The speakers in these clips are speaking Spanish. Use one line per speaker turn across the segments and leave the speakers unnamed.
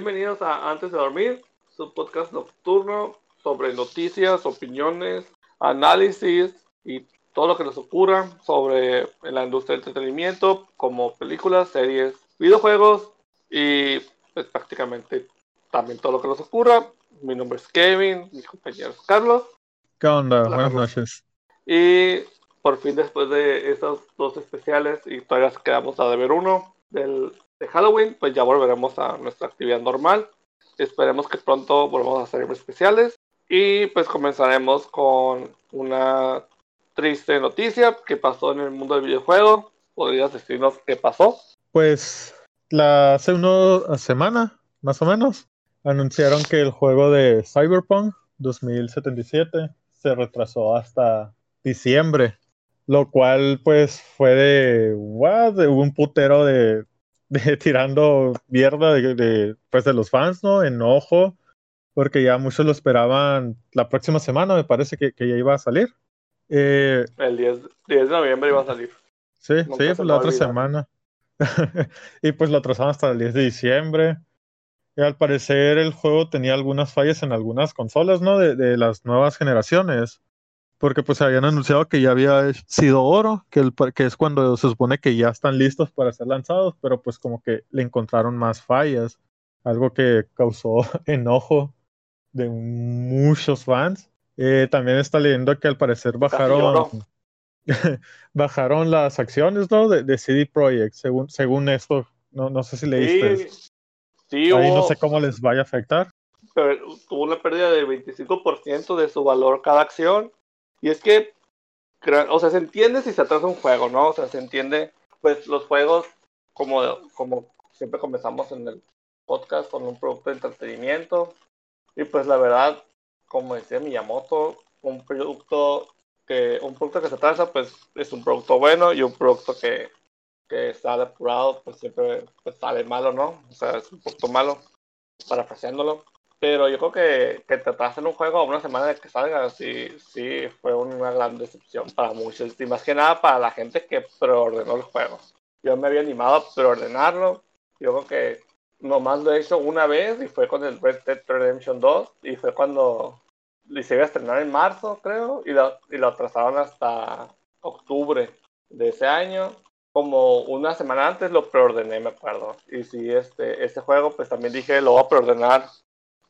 Bienvenidos a Antes de Dormir, su podcast nocturno sobre noticias, opiniones, análisis y todo lo que nos ocurra sobre la industria del entretenimiento, como películas, series, videojuegos y pues, prácticamente también todo lo que nos ocurra. Mi nombre es Kevin, mi compañero es Carlos.
¿Qué onda? Buenas noches.
Y por fin después de esos dos especiales y todavía quedamos a deber uno del de Halloween, pues ya volveremos a nuestra actividad normal. Esperemos que pronto volvamos a hacer especiales. Y pues comenzaremos con una triste noticia que pasó en el mundo del videojuego. ¿Podrías decirnos qué pasó?
Pues la, hace una semana, más o menos, anunciaron que el juego de Cyberpunk 2077 se retrasó hasta diciembre, lo cual pues fue de, de un putero de de, tirando mierda de, pues de los fans, ¿no? Enojo, porque ya muchos lo esperaban la próxima semana, me parece que, que ya iba a salir.
Eh, el 10, 10, de noviembre iba a salir.
Sí, sí, pues la otra semana. y pues lo atrasaron hasta el 10 de diciembre. Y al parecer el juego tenía algunas fallas en algunas consolas, ¿no? De, de las nuevas generaciones porque pues habían anunciado que ya había sido oro, que, el, que es cuando se supone que ya están listos para ser lanzados, pero pues como que le encontraron más fallas, algo que causó enojo de muchos fans. Eh, también está leyendo que al parecer bajaron, bajaron las acciones ¿no? de, CD Projekt, según, según esto, no, no sé si leíste. Sí, Ahí no sé cómo les vaya a afectar.
Pero tuvo una pérdida del 25% de su valor cada acción y es que, o sea, se entiende si se atrasa un juego, ¿no? O sea, se entiende, pues los juegos, como, como siempre comenzamos en el podcast, con un producto de entretenimiento. Y pues la verdad, como decía Miyamoto, un producto que, un producto que se atrasa, pues es un producto bueno y un producto que, que está apurado, pues siempre pues, sale malo, ¿no? O sea, es un producto malo, parafraseándolo. Pero yo creo que, que te atrasen un juego a una semana de que salga, sí, sí, fue una gran decepción para muchos. Y más que nada para la gente que preordenó el juego. Yo me había animado a preordenarlo. Yo creo que nomás lo he hecho una vez y fue con el Red Dead Redemption 2. Y fue cuando se iba a estrenar en marzo, creo. Y lo, y lo atrasaron hasta octubre de ese año como una semana antes lo preordené, me acuerdo. Y sí, este, este juego, pues también dije, lo voy a preordenar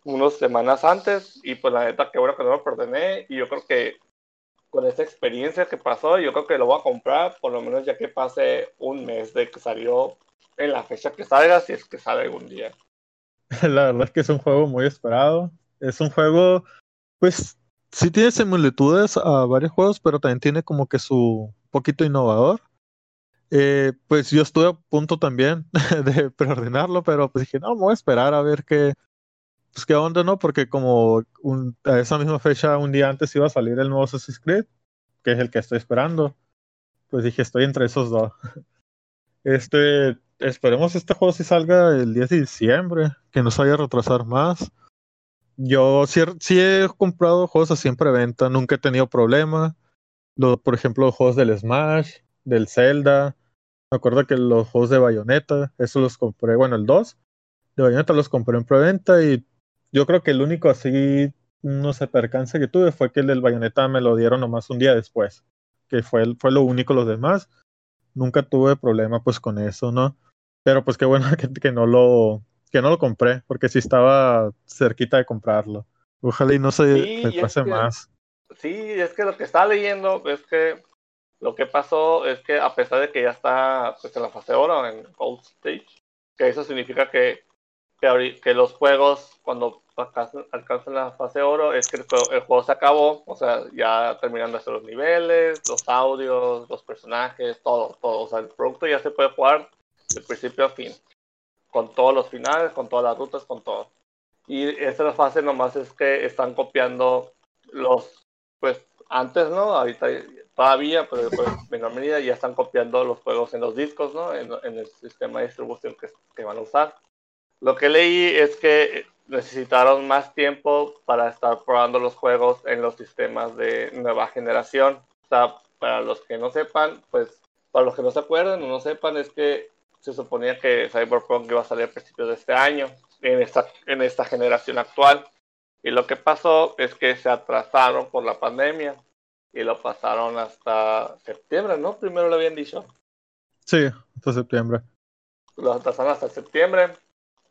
unas semanas antes y pues la neta que bueno que no lo perdoné y yo creo que con esta experiencia que pasó yo creo que lo voy a comprar por lo menos ya que pase un mes de que salió en la fecha que salga si es que sale algún día.
La verdad es que es un juego muy esperado. Es un juego, pues, sí tiene similitudes a varios juegos, pero también tiene como que su poquito innovador. Eh, pues yo estuve a punto también de preordenarlo, pero pues dije, no, voy a esperar a ver qué, pues qué onda, ¿no? Porque como a esa misma fecha, un día antes iba a salir el nuevo Assassin's Creed, que es el que estoy esperando. Pues dije, estoy entre esos dos. Este, esperemos este juego si salga el 10 de diciembre, que no se vaya a retrasar más. Yo sí, he comprado juegos así en preventa, nunca he tenido problema. por ejemplo, los juegos del Smash, del Zelda. Me acuerdo que los juegos de Bayonetta, esos los compré, bueno, el 2 de Bayonetta los compré en preventa y yo creo que el único así, no sé, percance que tuve fue que el del Bayonetta me lo dieron nomás un día después, que fue, fue lo único los demás. Nunca tuve problema pues con eso, ¿no? Pero pues qué bueno que, que no lo que no lo compré, porque sí estaba cerquita de comprarlo. Ojalá y no se me pase más.
Sí, es que lo que estaba leyendo es que lo que pasó es que a pesar de que ya está pues, en la fase oro, en Gold Stage, que eso significa que que, los juegos, cuando alcanzan, la fase oro, es que el juego, se acabó, o sea, ya terminando hacer los niveles, los audios, los personajes, todo, todo. O sea, el producto ya se puede jugar de principio a fin, con todos los finales, con todas las rutas, con todo. Y esta fase nomás es que están copiando los, pues antes, ¿no? Ahorita todavía, pero en menor medida ya están copiando los juegos en los discos, ¿no? En, el sistema de distribución que, que van a usar. Lo que leí es que necesitaron más tiempo para estar probando los juegos en los sistemas de nueva generación. O sea, para los que no sepan, pues, para los que no se acuerdan o no sepan, es que se suponía que Cyberpunk iba a salir a principios de este año. en esta, en esta generación actual. Y lo que pasó es que se atrasaron por la pandemia y lo pasaron hasta septiembre, ¿no? Primero lo habían dicho.
Sí, hasta septiembre.
Lo atrasaron hasta septiembre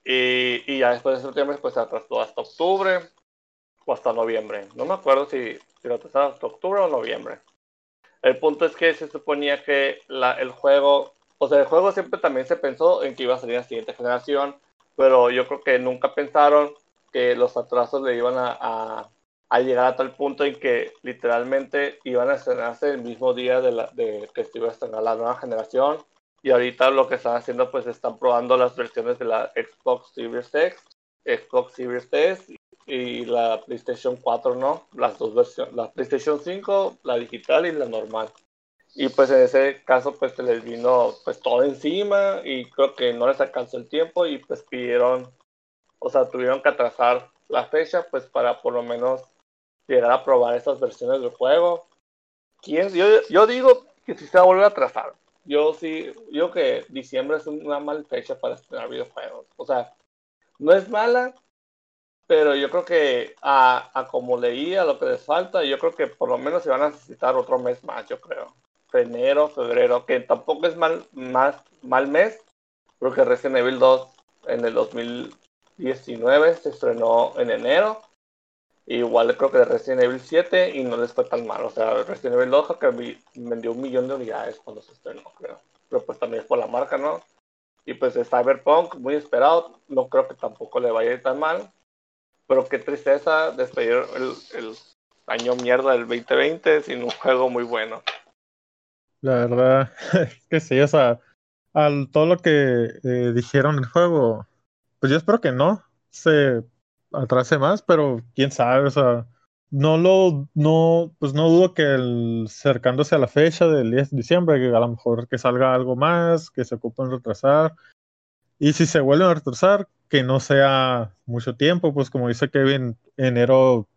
y, ya después de septiembre pues se atrasó hasta octubre o hasta noviembre. No me acuerdo si, si lo atrasaron hasta octubre o noviembre. El punto es que se suponía que la, el juego, o sea, el juego siempre también se pensó en que iba a salir la siguiente generación, pero yo creo que nunca pensaron que los atrasos le iban a, a, llegar a tal punto en que literalmente iban a estrenarse el mismo día de, la, de que se iba a estrenar la nueva generación. Y ahorita lo que están haciendo, pues están probando las versiones de la Xbox Series X, Xbox Series S y la PlayStation 4, ¿no? Las dos versiones, la PlayStation 5, la digital y la normal. Y pues en ese caso pues se les vino pues todo encima y creo que no les alcanzó el tiempo y pues pidieron, o sea, tuvieron que atrasar la fecha pues para por lo menos llegar a probar esas versiones del juego. Yo, yo digo que si se va a volver a atrasar. Yo sí, yo que diciembre es una mala fecha para estrenar videojuegos. O sea, no es mala, pero yo creo que a, a como leía lo que les falta, yo creo que por lo menos se van a necesitar otro mes más, yo creo enero, febrero, que tampoco es mal, más, mal mes, porque Resident Evil 2 en el 2019 se estrenó en enero. Igual creo que de Resident Evil 7 y no les fue tan mal. O sea, Resident Evil 2 que vendió un millón de unidades cuando se estrenó, creo. Pero pues también es por la marca, ¿no? Y pues de Cyberpunk, muy esperado, no creo que tampoco le vaya tan mal. Pero qué tristeza despedir el, el año mierda del 2020 sin un juego muy bueno.
La verdad, que sí, o sea, al todo lo que eh, dijeron el juego, pues yo espero que no se atrase más, pero quién sabe, o sea, no lo, no, pues no dudo que el, cercándose a la fecha del 10 de diciembre, que a lo mejor que salga algo más, que se ocupen retrasar, y si se vuelven a retrasar, que no sea mucho tiempo, pues como dice Kevin, enero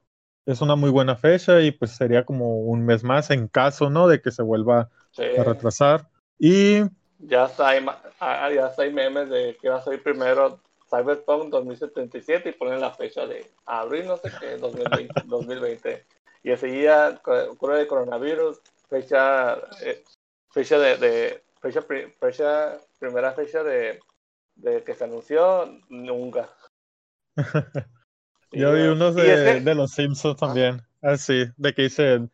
es una muy buena fecha y pues sería como un mes más en caso, ¿no? De que se vuelva a retrasar. Y...
Ya está, hay, ah, ya está hay memes de que va a salir primero Cyberpunk 2077 y ponen la fecha de abril, no sé qué, 2020. 2020. Y enseguida, ocurre de coronavirus, fecha, eh, fecha de, de fecha, fecha, primera fecha de, de que se anunció, nunca.
Yo vi unos de, de, los Simpsons también, así, de que dicen,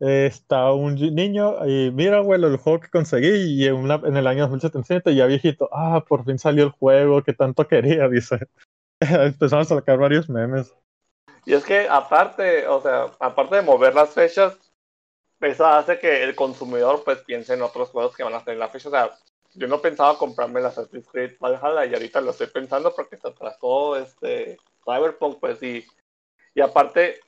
está un niño y mira, abuelo, el juego que conseguí y en, en el año 2077 ya viejito, ah, por fin salió el juego que tanto quería, dice. Empezamos a sacar varios memes.
Y es que aparte, o sea, aparte de mover las fechas, eso hace que el consumidor pues piense en otros juegos que van a tener la fecha. O sea, yo no pensaba comprarme la Assassin's Creed Valhalla y ahorita lo estoy pensando porque se atrasó este Cyberpunk, pues y, y aparte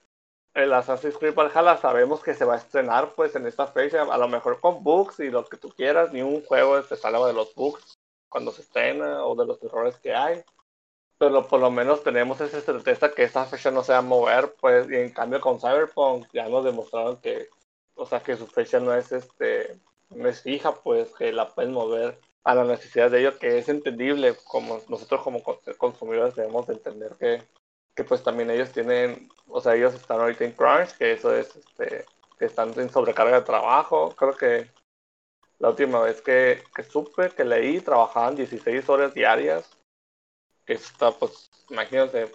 el Assassin's Creed Valhalla sabemos que se va a estrenar pues en esta fecha, a lo mejor con bugs y lo que tú quieras, ni un juego se salva de los bugs cuando se estrena o de los errores que hay. Pero por lo menos tenemos esa certeza que esta fecha no se va a mover, pues, y en cambio con Cyberpunk ya nos demostraron que, o sea, que su fecha no es este, es fija, pues, que la pueden mover a la necesidad de ello, que es entendible, como nosotros como consumidores debemos entender que que pues también ellos tienen, o sea, ellos están ahorita en crunch, que eso es, este, que están en sobrecarga de trabajo. Creo que la última vez que, que supe, que leí, trabajaban 16 horas diarias. Que está, pues, imagínense,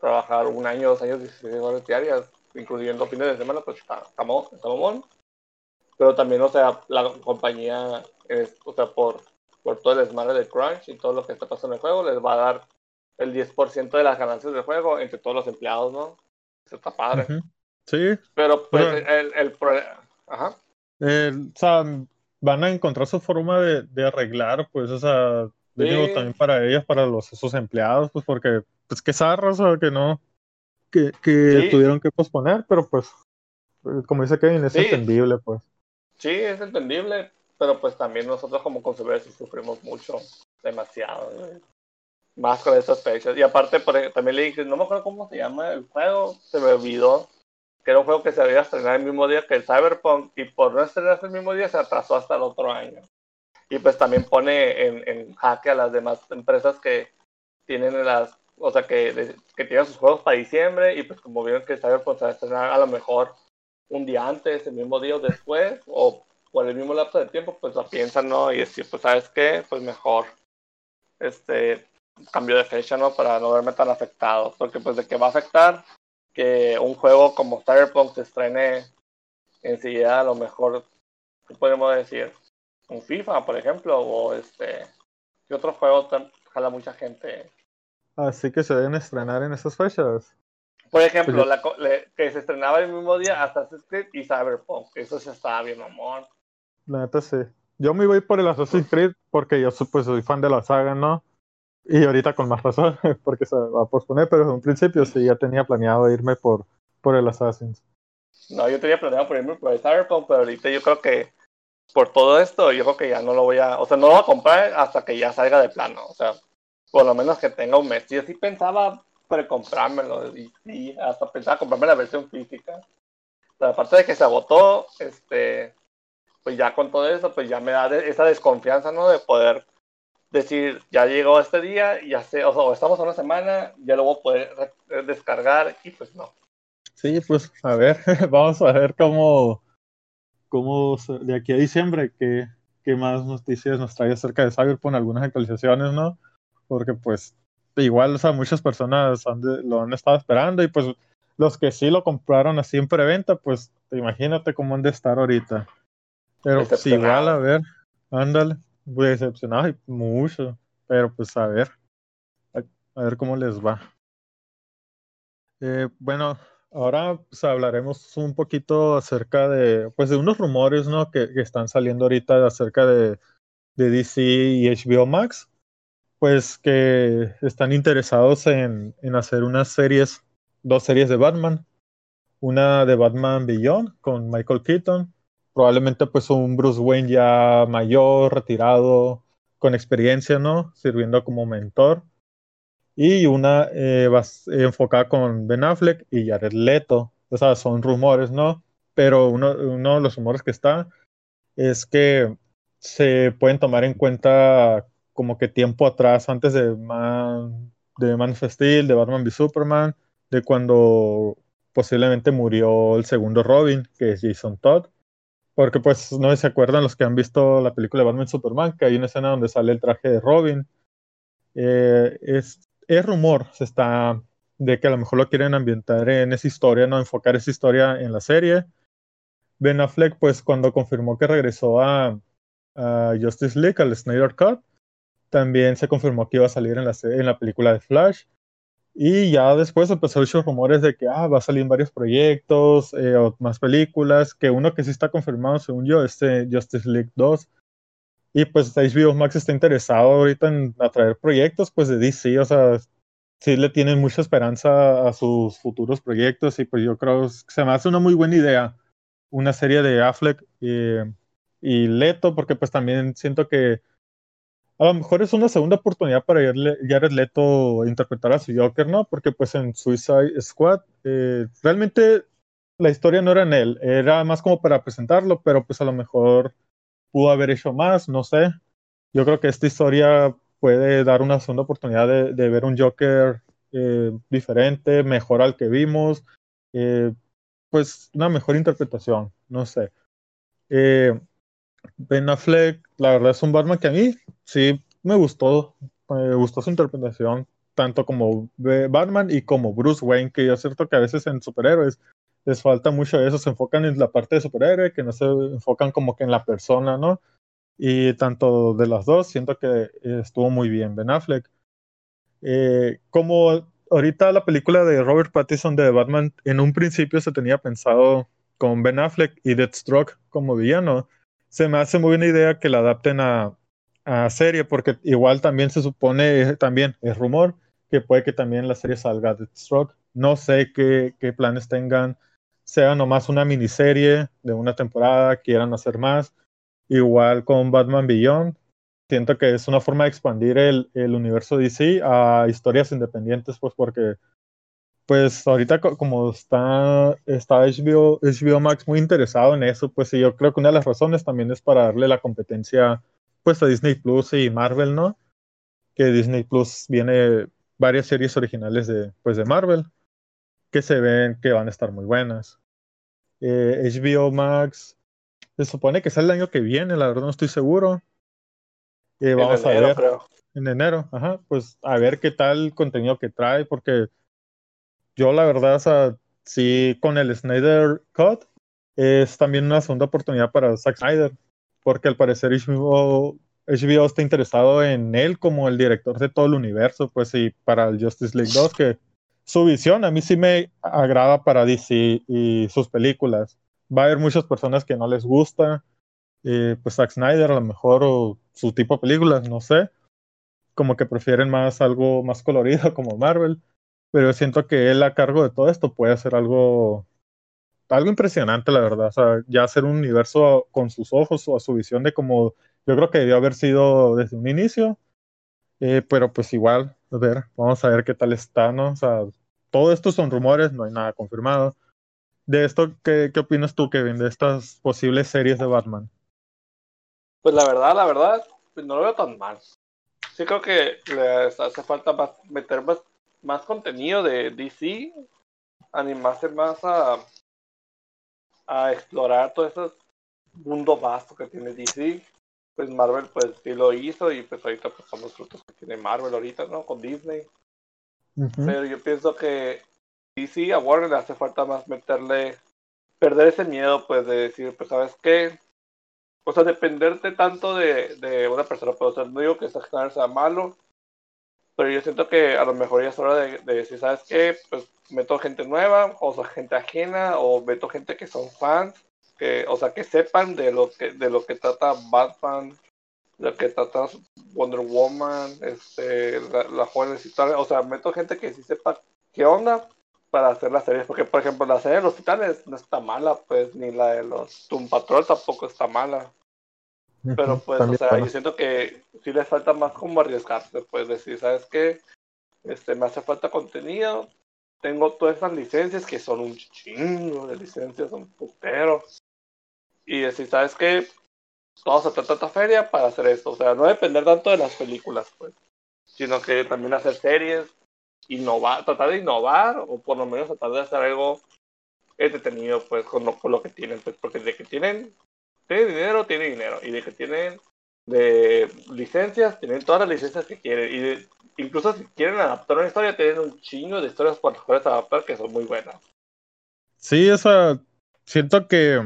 trabajar un año, dos años, 16 horas diarias, incluyendo fines de semana, pues está, estamos, estamos Pero también, o sea, la compañía, o sea, por, por todo el desmadre de crunch y todo lo que está pasando en el juego, les va a dar el 10% de las ganancias del juego entre todos los empleados, ¿no? Eso está padre.
Sí.
Pero pues el, el, Ajá.
o sea, van a encontrar su forma de, de arreglar, pues, o sea, digo, también para ellos, para los esos empleados, pues porque, pues que zarros, o que no, que, que tuvieron que posponer, pero pues, eh, como dice Kevin, es entendible, pues.
Sí, es entendible, pero pues también nosotros como consumidores sufrimos mucho, demasiado más con esas fechas. Y aparte, también le dije, no me acuerdo cómo se llama el juego, se me olvidó, que era un juego que se había estrenado el mismo día que el Cyberpunk, y por no estrenarse el mismo día se atrasó hasta el otro año. Y pues también pone en, en jaque a las demás empresas que tienen las o sea, que, que tienen sus juegos para diciembre y pues como vieron que Cyberpunk se va a estrenar a lo mejor un día antes, el mismo día o después, o por el mismo lapso de tiempo, pues la piensan, ¿no? Y decir, pues, ¿sabes qué? Pues mejor, este, cambio de fecha, ¿no? Para no verme tan afectado, porque pues de qué va a afectar que un juego como Cyberpunk se estrene enseguida, a lo mejor, ¿qué podemos decir? Un FIFA, por ejemplo, o este, ¿qué otro juego jala mucha gente?
Así que se deben estrenar en esas fechas.
Por ejemplo, la, que se estrenaba el mismo día Assassin's Creed y Cyberpunk. Eso se estaba bien, amor.
La neta sí. Yo me voy por el Assassin's Creed porque yo pues, soy fan de la saga, ¿no? Y ahorita con más razón, porque se va a posponer, pero en un principio sí ya tenía planeado irme por, por el Assassin's.
No, yo tenía planeado por irme por el Cyberpunk, pero ahorita yo creo que por todo esto, yo creo que ya no lo voy a, o sea, no lo voy a comprar hasta que ya salga de plano, o sea, por lo menos que tenga un mes. Yo sí pensaba comprármelo y, y hasta pensaba comprarme la versión física. Aparte de que se agotó, este, pues ya con todo eso, pues ya me da esa desconfianza, ¿no? De poder decir, ya llegó este día, ya sé, o sea, estamos a una semana, ya lo voy a poder descargar y pues no.
Sí, pues a ver, vamos a ver cómo, cómo de aquí a diciembre, qué, qué más noticias nos trae acerca de Cyberpunk, algunas actualizaciones, ¿no? Porque pues igual, o sea, muchas personas lo han estado esperando y pues los que sí lo compraron así en preventa, pues imagínate cómo han de estar ahorita. Pero pues igual, a ver, ándale, muy decepcionado mucho, pero pues a ver, a, ver cómo les va. Eh, bueno, ahora pues, hablaremos un poquito acerca de, pues de unos rumores, ¿no? Que, que están saliendo ahorita acerca de, de DC y HBO Max pues que están interesados en, hacer unas series, dos series de Batman. Una de Batman Beyond con Michael Keaton, probablemente pues un Bruce Wayne ya mayor, retirado, con experiencia, ¿no? Sirviendo como mentor. Y una eh, enfocada con Ben Affleck y Jared Leto. O sea, son rumores, ¿no? Pero uno, de los rumores que está es que se pueden tomar en cuenta como que tiempo atrás, antes de Man, de Man of Steel, de Batman v Superman, de cuando posiblemente murió el segundo Robin, que es Jason Todd. Porque pues no se acuerdan los que han visto la película Batman Superman, que hay una escena donde sale el traje de Robin. Eh, es, es rumor, se está de que a lo mejor lo quieren ambientar en esa historia, no enfocar esa historia en la serie. Ben Affleck, pues cuando confirmó que regresó a, a Justice League, al Snyder Cut, también se confirmó que iba a salir en la, en la película de Flash. Y ya después empezó a muchos rumores de que ah, va a salir varios proyectos eh, o más películas, que uno que sí está confirmado, según yo, es este Justice League 2. Y pues HBO Max está interesado ahorita en atraer proyectos pues de DC, o sea, sí le tienen mucha esperanza a sus futuros proyectos y pues yo creo que se me hace una muy buena idea una serie de Affleck eh, y Leto, porque pues también siento que a lo mejor es una segunda oportunidad para Jared Leto interpretar a su Joker, ¿no? Porque pues en Suicide Squad eh, realmente la historia no era en él, era más como para presentarlo, pero pues a lo mejor pudo haber hecho más, no sé. Yo creo que esta historia puede dar una segunda oportunidad de, ver un Joker eh, diferente, mejor al que vimos, eh, pues una mejor interpretación, no sé. Ben Affleck, la verdad es un Batman que a mí sí me gustó, me gustó su interpretación, tanto como Batman y como Bruce Wayne, que yo cierto que a veces en superhéroes les falta mucho de eso, se enfocan en la parte de superhéroe, que no se enfocan como que en la persona, ¿no? Y tanto de las dos, siento que estuvo muy bien Ben Affleck. Eh, como ahorita la película de Robert Pattinson de Batman, en un principio se tenía pensado con Ben Affleck y Deathstroke como villano, se me hace muy buena idea que la adapten a, a serie, porque igual también se supone, también es rumor, que puede que también la serie salga de Stroke. No sé qué, qué planes tengan, sea nomás una miniserie de una temporada, quieran hacer más. Igual con Batman Beyond, siento que es una forma de expandir el, el universo DC a historias independientes, pues porque pues ahorita como está, está HBO, HBO Max muy interesado en eso, pues yo creo que una de las razones también es para darle la competencia pues a Disney Plus y Marvel, ¿no? Que Disney Plus viene, varias series originales de, pues, de Marvel que se ven que van a estar muy buenas. HBO eh, Max se supone que sale el año que viene, la verdad no estoy seguro. Eh, vamos a ver. En enero, ajá, pues a ver qué tal contenido que trae, porque yo la verdad, o sea, sí, con el Snyder Cut es también una segunda oportunidad para Zack Snyder, porque al parecer HBO, HBO está interesado en él como el director de todo el universo, pues y para el Justice League 2, que su visión a mí sí me agrada para DC y sus películas. Va a haber muchas personas que no les gusta, eh, pues Zack Snyder a lo mejor o su tipo de películas, no sé, como que prefieren más algo más colorido como Marvel, pero siento que él a cargo de todo esto puede hacer algo algo impresionante, la verdad, o sea, ya hacer un universo con sus ojos o a su visión de como yo creo que debió haber sido desde un inicio, eh, pero pues igual, a ver, vamos a ver qué tal está, ¿no? Todo esto son rumores, no hay nada confirmado. De esto, ¿qué, qué opinas tú, Kevin, de estas posibles series de Batman?
Pues la verdad, la verdad, pues no lo veo tan mal. Sí creo que les hace falta meter más, más contenido de DC, animarse más a, a explorar todo ese mundo vasto que tiene DC. Pues Marvel pues sí lo hizo y pues ahorita pues son los frutos que tiene Marvel ahorita, ¿no? Con Disney. Pero yo pienso que DC a Warner le hace falta más meterle, perder ese miedo pues de decir, pues sabes qué, o sea, dependerte tanto de, de una persona, pero o no digo que Snyder sea malo, pero yo siento que a lo mejor ya es hora de, decir, ¿sabes qué? Pues meto gente nueva, o sea, gente ajena, o meto gente que son fans, que, o sea, que sepan de lo que, de lo que trata Batman, de lo que trata Wonder Woman, este, la, la joven o sea, meto gente que sí sepa qué onda para hacer las series, porque por ejemplo la serie de los titanes no está mala, pues, ni la de los Doom Patrol tampoco está mala. Pero pues, o sea, yo siento que sí les falta más como arriesgarse, pues decir, ¿sabes qué? Este, me hace falta contenido, tengo todas esas licencias que son un chingo de licencias, son puteros. Y decir, ¿sabes qué? Vamos a hacer tanta feria para hacer esto. O sea, no depender tanto de las películas, pues, sino que también hacer series, innovar, tratar de innovar o por lo menos tratar de hacer algo entretenido pues con lo, con lo que tienen, pues porque de que tienen, tienen dinero, tienen dinero y de que tienen de licencias, tienen todas las licencias que quieren y incluso si quieren adaptar una historia, tienen un chingo de historias por las cuales adaptar que son muy buenas.
Sí, esa siento que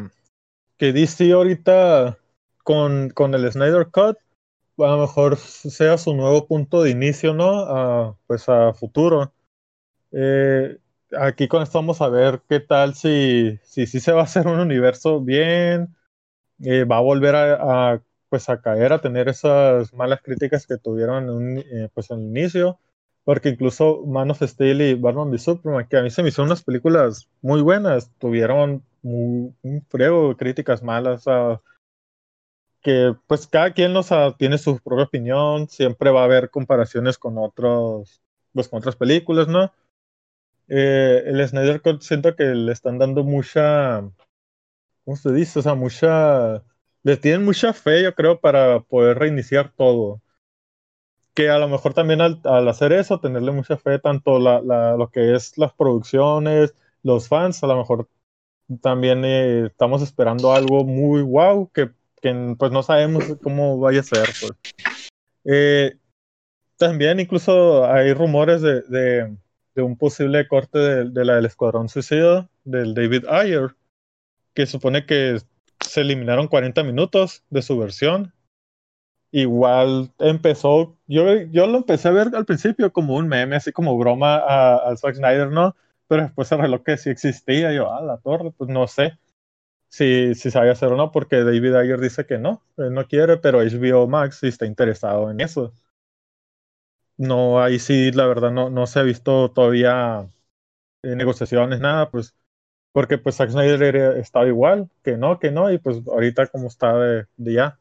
que DC ahorita con, con el Snyder Cut a lo mejor sea su nuevo punto de inicio, ¿no? A, pues a futuro. Eh, aquí con esto vamos a ver qué tal si, si, si se va a hacer un universo bien, eh, va a volver a, pues a caer, a tener esas malas críticas que tuvieron en, eh, pues inicio, porque incluso Man of Steel y Batman v Superman, que a mí se me hicieron unas películas muy buenas, tuvieron un, un de críticas malas. a que pues cada quien nos tiene su propia opinión, siempre va a haber comparaciones con otros, pues con otras películas, ¿no? Eh, el Snyder Cut siento que le están dando mucha, ¿cómo se dice? O sea, mucha, le tienen mucha fe, yo creo, para poder reiniciar todo. Que a lo mejor también al, hacer eso, tenerle mucha fe, tanto la, la, lo que es las producciones, los fans, a lo mejor también eh, estamos esperando algo muy wow que que pues no sabemos cómo vaya a ser. Pues. Eh, también incluso hay rumores de, de, de un posible corte de, de, la del Escuadrón Suicida del David Ayer, que supone que se eliminaron 40 minutos de su versión. Igual empezó, yo, yo lo empecé a ver al principio como un meme, así como broma al Zack Snyder, ¿no? Pero después se reveló que sí existía, yo, a la torre, pues no sé si, si sabe hacer o no, porque David Ayer dice que no, no quiere, pero HBO Max sí está interesado en eso. No, ahí sí, la verdad, no, no se ha visto todavía eh, negociaciones, nada, pues, porque pues Zack Snyder estaba igual, que no, que no, y pues ahorita como está de, ya.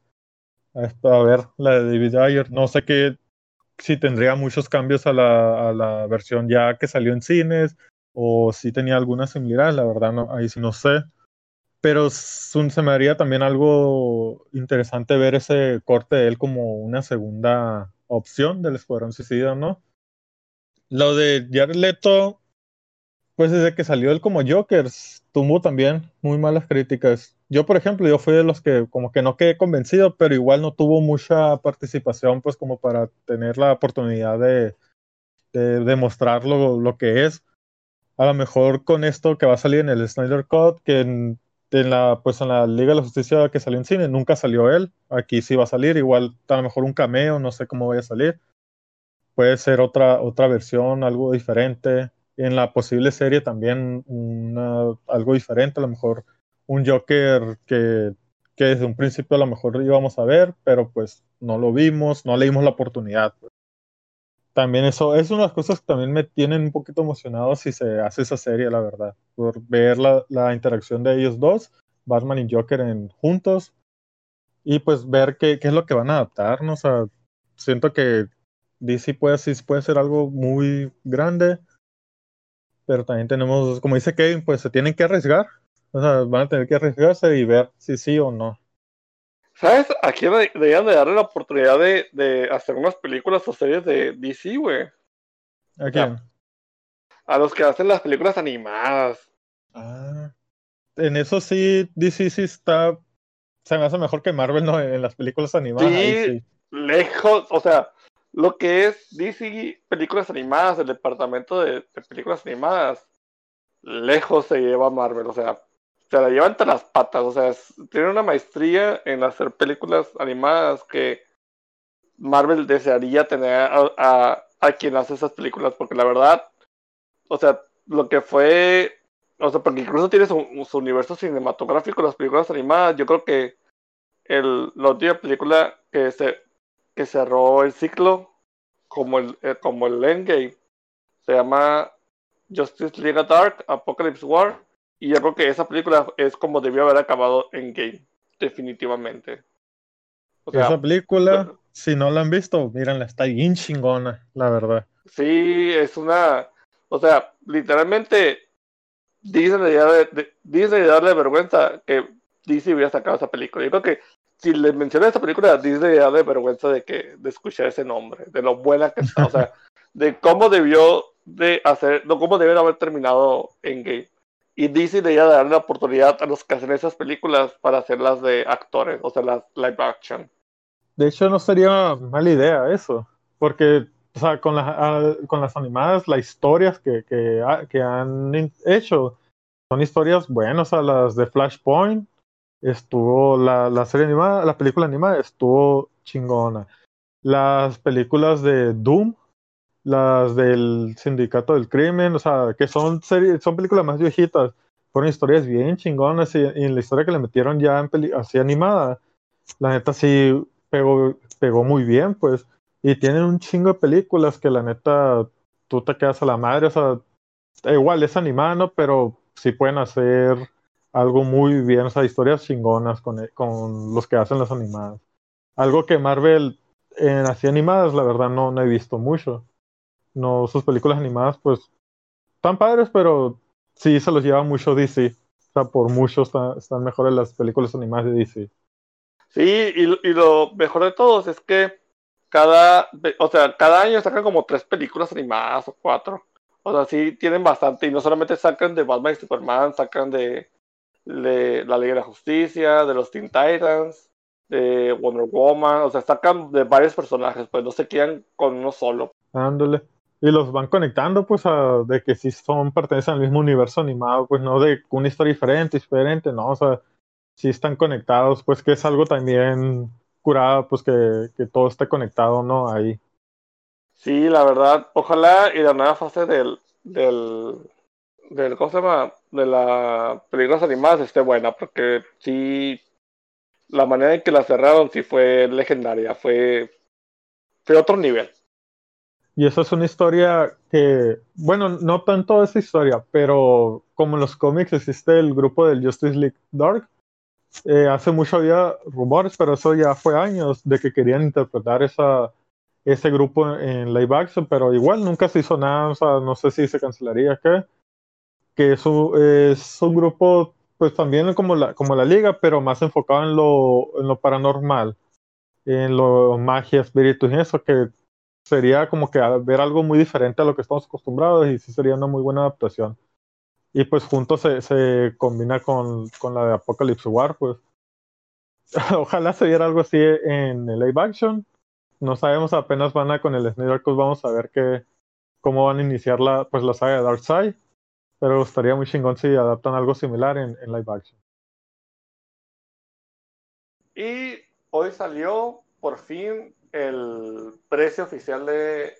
A ver, la de David Ayer, no sé qué, si tendría muchos cambios a la, a la versión ya que salió en cines, o si tenía alguna similaridad, la verdad, no, ahí sí no sé pero se me haría también algo interesante ver ese corte de él como una segunda opción del Escuadrón Suicida, ¿no? Lo de Jared Leto, pues desde que salió él como Joker, tuvo también muy malas críticas. Yo, por ejemplo, yo fui de los que como que no quedé convencido, pero igual no tuvo mucha participación, pues como para tener la oportunidad de, de demostrar lo, que es. A lo mejor con esto que va a salir en el Snyder Cut, que en, en la, pues en la Liga de la Justicia que salió en cine, nunca salió él. Aquí sí va a salir, igual a lo mejor un cameo, no sé cómo vaya a salir. Puede ser otra, otra versión, algo diferente en la posible serie también una, algo diferente, a lo mejor un Joker que, que, desde un principio a lo mejor íbamos a ver, pero pues no lo vimos, no le dimos la oportunidad. Pues. También eso es una de las cosas que también me tienen un poquito emocionado si se hace esa serie, la verdad, por ver la, la interacción de ellos dos, Batman y Joker en, juntos, y pues ver qué, qué es lo que van a adaptarnos. O siento que DC puede, sí puede ser algo muy grande, pero también tenemos, como dice Kevin, pues se tienen que arriesgar. O sea, van a tener que arriesgarse y ver si sí o no.
¿Sabes? ¿A quién deberían de darle la oportunidad de, de hacer unas películas o series de DC, güey?
¿A quién?
A los que hacen las películas animadas.
Ah. En eso sí, DC sí está. Se me hace mejor que Marvel, ¿no? En las películas animadas.
Sí, sí. lejos. O sea, lo que es DC películas animadas, el departamento de, películas animadas, lejos se lleva Marvel, o sea, se la lleva entre las patas, o sea, es, tiene una maestría en hacer películas animadas que Marvel desearía tener a, a, a quien hace esas películas, porque la verdad, o sea, lo que fue, o sea, porque incluso tiene su, su universo cinematográfico, las películas animadas, yo creo que el, la última película que se que cerró el ciclo como el, eh, como el Endgame. Se llama Justice League Dark, Apocalypse War. Y yo creo que esa película es como debió haber acabado Endgame, definitivamente.
O sea, esa película, si no la han visto, mírenla, está bien chingona, la verdad.
Sí, es una. O sea, literalmente, Disney de, Disney de darle vergüenza que DC hubiera sacado esa película. Yo creo que si les menciono esta película, Disney ya de vergüenza de que de escuchar ese nombre, de lo buena que está, o sea, de cómo debió de hacer, no cómo deben haber terminado en Game. Y Disney debía darle la oportunidad a los que hacen esas películas para hacerlas de actores, o sea, las live action.
De hecho, no sería mala idea eso, porque, o sea, con, las con las animadas, las historias que, que, que han hecho son historias buenas, o sea, las de Flashpoint, estuvo la, la, serie animada, la película animada estuvo chingona. Las películas de Doom, las del Sindicato del Crimen, o sea, que son series, son películas más viejitas, fueron historias bien chingonas y, en la historia que le metieron ya en peli así animada, la neta sí pegó, pegó muy bien, pues. Y tienen un chingo de películas que la neta tú te quedas a la madre, o sea, igual es animada, ¿no? Pero sí pueden hacer algo muy bien, o sea, historias chingonas con, con los que hacen las animadas. Algo que Marvel en así animadas, la verdad, no, no he visto mucho. No, sus películas animadas, pues, están padres, pero sí se los lleva mucho DC. O sea, por mucho está, están mejores las películas animadas de DC.
Sí, y, y lo mejor de todos es que cada, o sea, cada año sacan como tres películas animadas o cuatro. O sea, sí tienen bastante, y no solamente sacan de Batman y Superman, sacan de de la Liga de la Justicia, de los Teen Titans, de Wonder Woman, o sea, sacan de varios personajes, pues no se quedan con uno solo.
Ándale. Y los van conectando, pues, a, de que si son, pertenecen al mismo universo animado, pues no de una historia diferente, diferente, no, o sea, si están conectados, pues que es algo también curado, pues que, que todo esté conectado, ¿no? Ahí.
Sí, la verdad, ojalá y la nueva fase del, del, del ¿cómo se llama? De las películas animadas esté buena, porque sí, la manera en que la cerraron sí fue legendaria, fue, fue otro nivel.
Y eso es una historia que, bueno, no tanto esa historia, pero como en los cómics existe el grupo del Justice League Dark, eh, hace mucho había rumores, pero eso ya fue años de que querían interpretar esa, ese grupo en live action, pero igual nunca se hizo nada, o sea, no sé si se cancelaría, ¿qué? Que es un, es un grupo, pues también como la, como la liga, pero más enfocado en lo, en lo paranormal, en lo magia, espíritus y eso, que sería como que ver algo muy diferente a lo que estamos acostumbrados y sí sería una muy buena adaptación. Y pues juntos se, se combina con, con, la de Apocalypse War, pues ojalá se diera algo así en el live action. No sabemos, apenas van a con el Snyder Cut, vamos a ver que, cómo van a iniciar la, pues, la saga de Darkseid. Pero estaría muy chingón si adaptan algo similar en, en live action.
Y hoy salió por fin el precio oficial de,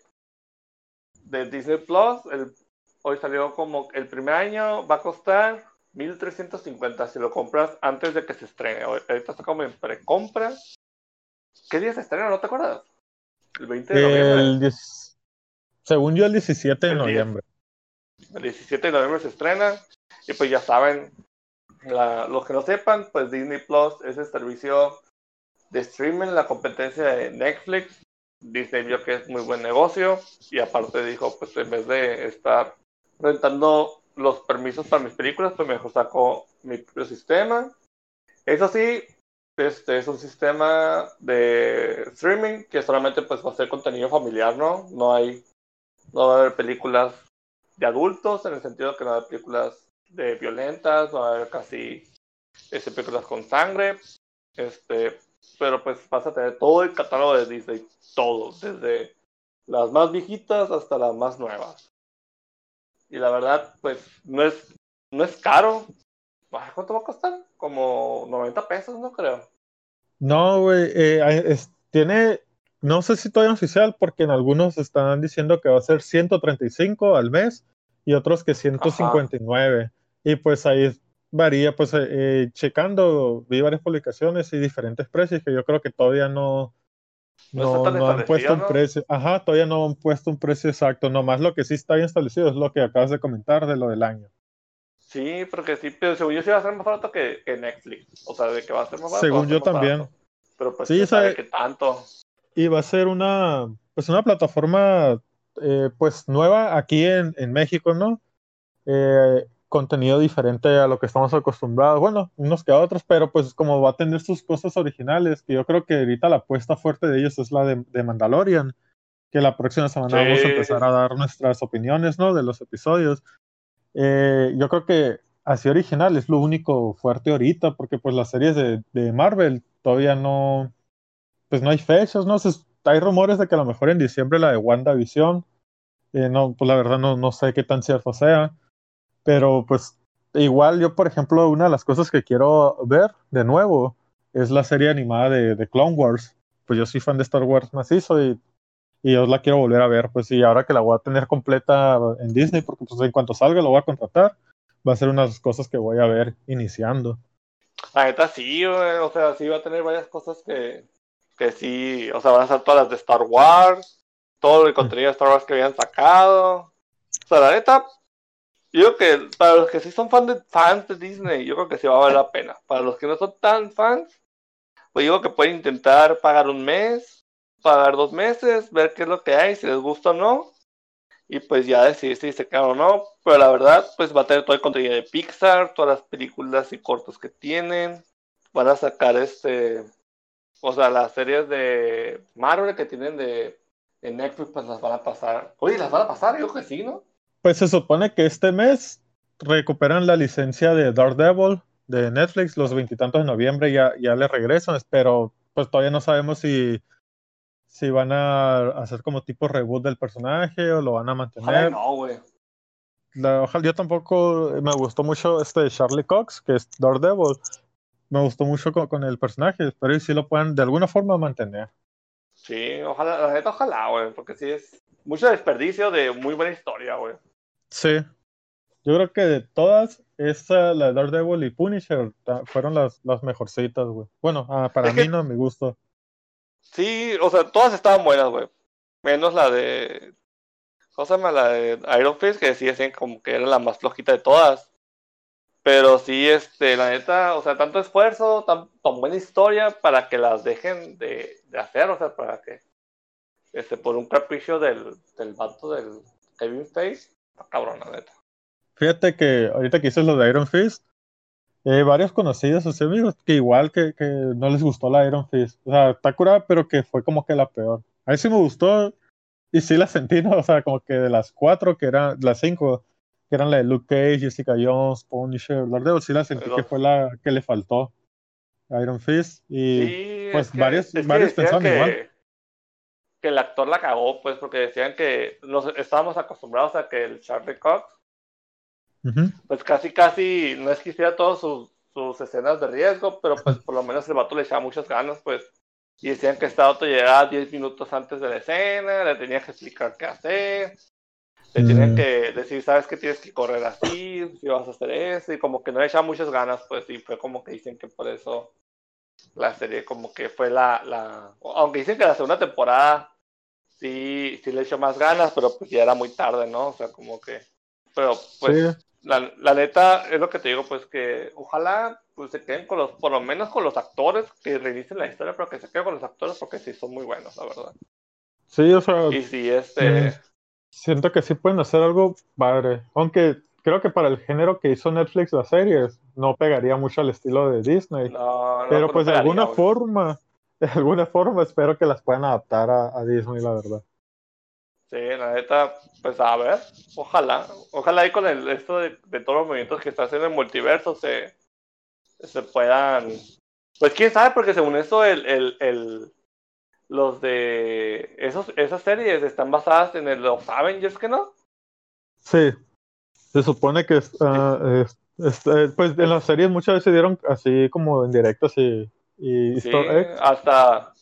de Disney Plus. El, hoy salió como el primer año va a costar 1350 si lo compras antes de que se estrene. Ahorita está como en precompra. ¿Qué día se estrena? ¿No te acuerdas?
El 20 de noviembre. Según yo, el 17 de noviembre.
El 17 de noviembre se estrena. Y pues ya saben, los que no sepan, pues Disney Plus es el servicio de streaming, la competencia de Netflix. Disney vio que es muy buen negocio y aparte dijo, pues en vez de estar rentando los permisos para mis películas, pues mejor saco mi propio sistema. Eso sí, este es un sistema de streaming que solamente pues va a ser contenido familiar, ¿no? No hay, no va a haber películas de adultos, en el sentido que no hay películas de violentas, no haber casi este, películas con sangre. Este, pero pues vas a tener todo el catálogo de Disney, todo, desde las más viejitas hasta las más nuevas. Y la verdad, pues no es, no es caro. ¿Cuánto va a costar? Como 90 pesos, no creo.
No, güey, eh, tiene, no sé si todavía oficial, porque en algunos están diciendo que va a ser 135 al mes y otros que 159. Y pues ahí varía, pues eh, eh, checando, vi varias publicaciones y diferentes precios que yo creo que todavía no, no, han puesto un precio. Ajá, todavía no han puesto un precio exacto. Nomás lo que sí está bien establecido es lo que acabas de comentar de lo del año.
Sí, porque sí, pero según yo sí va a ser más barato que, Netflix. O sea, de que va a ser más barato.
Según yo también.
Pero pues sí, sabe que tanto.
Y va a ser una, pues una plataforma eh, pues nueva aquí en, en México, ¿no? Eh, contenido diferente a lo que estamos acostumbrados, bueno, unos que a otros, pero pues como va a tener sus cosas originales, que yo creo que ahorita la apuesta fuerte de ellos es la de, Mandalorian, que la próxima semana vamos a empezar a dar nuestras opiniones, ¿no? De los episodios. Eh, yo creo que así original es lo único fuerte ahorita, porque pues las series de, de Marvel todavía no, pues no hay fechas, ¿no? hay rumores de que a lo mejor en diciembre la de WandaVision, eh, no, pues la verdad no, no sé qué tan cierto sea pero pues igual yo, por ejemplo, una de las cosas que quiero ver de nuevo es la serie animada de, de Clone Wars. Pues yo soy fan de Star Wars macizo y, y yo la quiero volver a ver. Pues y ahora que la voy a tener completa en Disney, porque pues en cuanto salga lo voy a contratar, va a ser una de las cosas que voy a ver iniciando.
La neta sí, o sea, sí va a tener varias cosas que, que sí, o sea, van a ser todas las de Star Wars, todo el contenido de Star Wars que habían sacado. O sea, la neta, yo creo que para los que sí son fan de, fans de Disney, yo creo que sí va a valer la pena. Para los que no son tan fans, pues creo que pueden intentar pagar un mes, pagar dos meses, ver qué es lo que hay, si les gusta o no. Y pues ya decidir si se quedan o no. Pero la verdad, pues va a tener todo el contenido de Pixar, todas las películas y cortos que tienen. Van a sacar este. O sea, las series de Marvel que tienen de, de Netflix, pues las van a pasar. Oye, las van a pasar, yo creo que sí, ¿no?
Pues se supone que este mes recuperan la licencia de Daredevil de Netflix, los veintitantos de noviembre ya, ya le regresan, pero pues todavía no sabemos si, si van a hacer como tipo reboot del personaje o lo van a mantener.
no, güey.
Ojalá, yo tampoco me gustó mucho este Charlie Cox, que es Daredevil. Me gustó mucho con, el personaje, espero si lo puedan de alguna forma mantener.
Sí, ojalá, la ojalá, güey, porque sí es mucho desperdicio de muy buena historia, güey.
Sí. Yo creo que de todas, esa, la de Daredevil y Punisher fueron las, las mejorcitas, güey. Bueno, ah, para mí no me gustó.
Sí, o sea, todas estaban buenas, güey. Menos la de. ¿Cómo se llama? La de Iron Fist, que sí decían como que era la más flojita de todas. Pero sí, este, la neta, o sea, tanto esfuerzo, tan, tan buena historia para que las dejen de, de, hacer, o sea, para que, este, por un capricho del, del vato del Kevin Face, cabrón, la neta.
Fíjate que ahorita que hice lo de Iron Fist, eh, varios conocidos, o amigos, que igual que, que, no les gustó la Iron Fist. O sea, está curada, pero que fue como que la peor. A mí sí me gustó. y sí la sentí, ¿no? O sea, como que de las cuatro, que eran las cinco, que eran la de Luke Cage, Jessica Jones, Punisher, Daredevil, sí la sentí que fue la que le faltó. Iron Fist y pues varios, varios pensaban
que,
igual.
Que el actor la cagó, pues, porque decían que nos estábamos acostumbrados a que el Charlie Cox, pues casi, casi, no es que hiciera todas sus, sus escenas de riesgo, pero pues por lo menos el vato le echaba muchas ganas, pues. Y decían que este auto llegaba 10 minutos antes de la escena, le tenía que explicar qué hacer, tenían mm. que decir, sabes que tienes que correr así, si vas a hacer eso, y como que no le echaba muchas ganas, pues, y fue como que dicen que por eso la serie como que fue la, la aunque dicen que la segunda temporada sí, sí le echó más ganas, pero pues ya era muy tarde, ¿no? O sea, como que, pero pues la, la, neta es lo que te digo, pues que ojalá pues se queden con los, por lo menos con los actores que reinicien la historia, pero que se queden con los actores porque sí son muy buenos, la verdad.
Sí, o sea.
Y sí, este.
Siento que sí pueden hacer algo padre. Aunque creo que para el género que hizo Netflix las series, no pegaría mucho al estilo de Disney. pero pues de alguna forma, de alguna forma espero que las puedan adaptar a, a Disney, la verdad.
Sí, la neta, pues a ver, ojalá, ojalá ahí con el, esto de, de todos los movimientos que está haciendo el multiverso se, se puedan, pues quién sabe, porque según eso el, el, el los de esos, esas series están basadas en el, los Avengers, ¿que no?
Sí, se supone que uh, pues en las series muchas veces se dieron así como en directo y, y
sí, hasta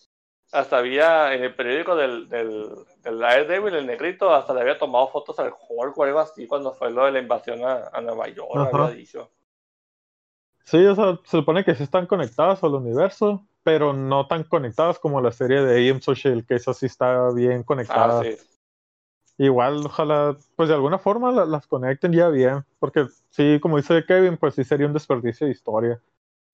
hasta había en el periódico del, del, del Daredevil, el negrito, hasta le había tomado fotos al Hulk o algo así cuando fue lo de la invasión a, a Nueva York, había dicho.
Sí, o sea, se supone que sí están conectadas al universo, pero no tan conectadas como la serie de AM Social, que esa sí está bien conectada. Ah, sí. Igual, ojalá, pues de alguna forma las conecten ya bien, porque sí, como dice Kevin, pues sí sería un desperdicio de historia.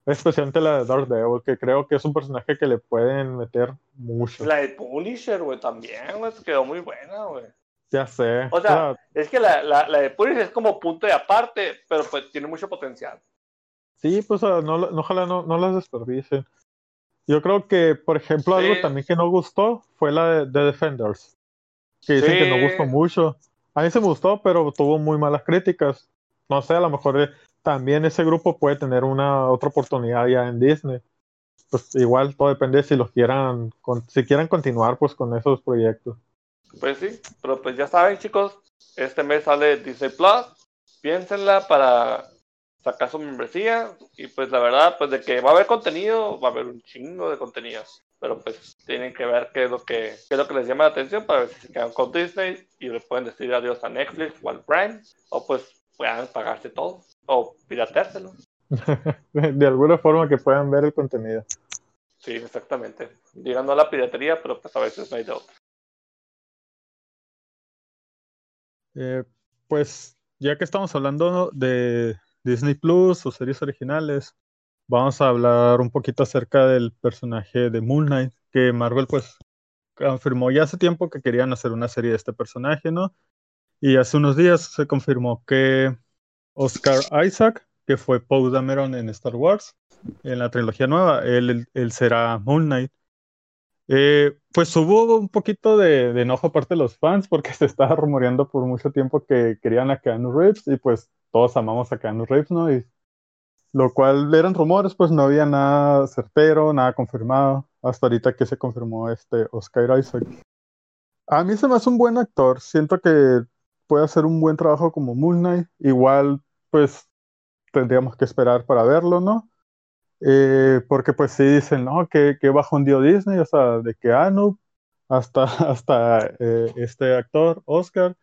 Especialmente la de Dark Devil, que creo que es un personaje que le pueden meter mucho.
La de Punisher, güey, también, güey, quedó muy buena, güey.
Ya sé.
O sea, es que la, la, la, de Punisher es como punto de aparte, pero pues tiene mucho potencial.
Sí, pues no, ojalá no, no las desperdicien. Yo creo que, por ejemplo, algo también que no gustó fue la de, Defenders. Que dicen que no gustó mucho. A mí se me gustó, pero tuvo muy malas críticas. No sé, a lo mejor eh, también ese grupo puede tener una otra oportunidad ya en Disney. Pues igual todo depende si los quieran, si quieran continuar pues con esos proyectos.
Pues sí, pero pues ya saben chicos, este mes sale Disney Plus, piénsenla para sacar su membresía y pues la verdad pues de que va a haber contenido, va a haber un chingo de contenido, pero pues tienen que ver qué es lo que, qué es lo que les llama la atención para ver si se quedan con Disney y le pueden decir adiós a Netflix o al Prime o pues puedan pagarse todo o pirateárselo.
de alguna forma que puedan ver el contenido.
Sí, exactamente. Llegando a la piratería, pero pues a veces no hay de otra.
Eh, pues ya que estamos hablando de Disney Plus o series originales, vamos a hablar un poquito acerca del personaje de Moon Knight, que Marvel pues confirmó ya hace tiempo que querían hacer una serie de este personaje, ¿no? Y hace unos días se confirmó que Oscar Isaac, que fue Poe Dameron en Star Wars, en la trilogía nueva, él, él será Moon Knight. Eh, pues hubo un poquito de, de, enojo parte de los fans porque se estaba rumoreando por mucho tiempo que querían a Keanu Reeves y pues todos amamos a Keanu Reeves, ¿no? Y lo cual eran rumores, pues no había nada certero, nada confirmado, hasta ahorita que se confirmó este Oscar Isaac. A mí se me hace un buen actor, siento que puede hacer un buen trabajo como Moon Knight, igual pues tendríamos que esperar para verlo, ¿no? Eh, porque pues sí dicen, ¿no? Que, que bajo un dio Disney, o sea, de Keanu hasta, hasta eh, este actor, Oscar,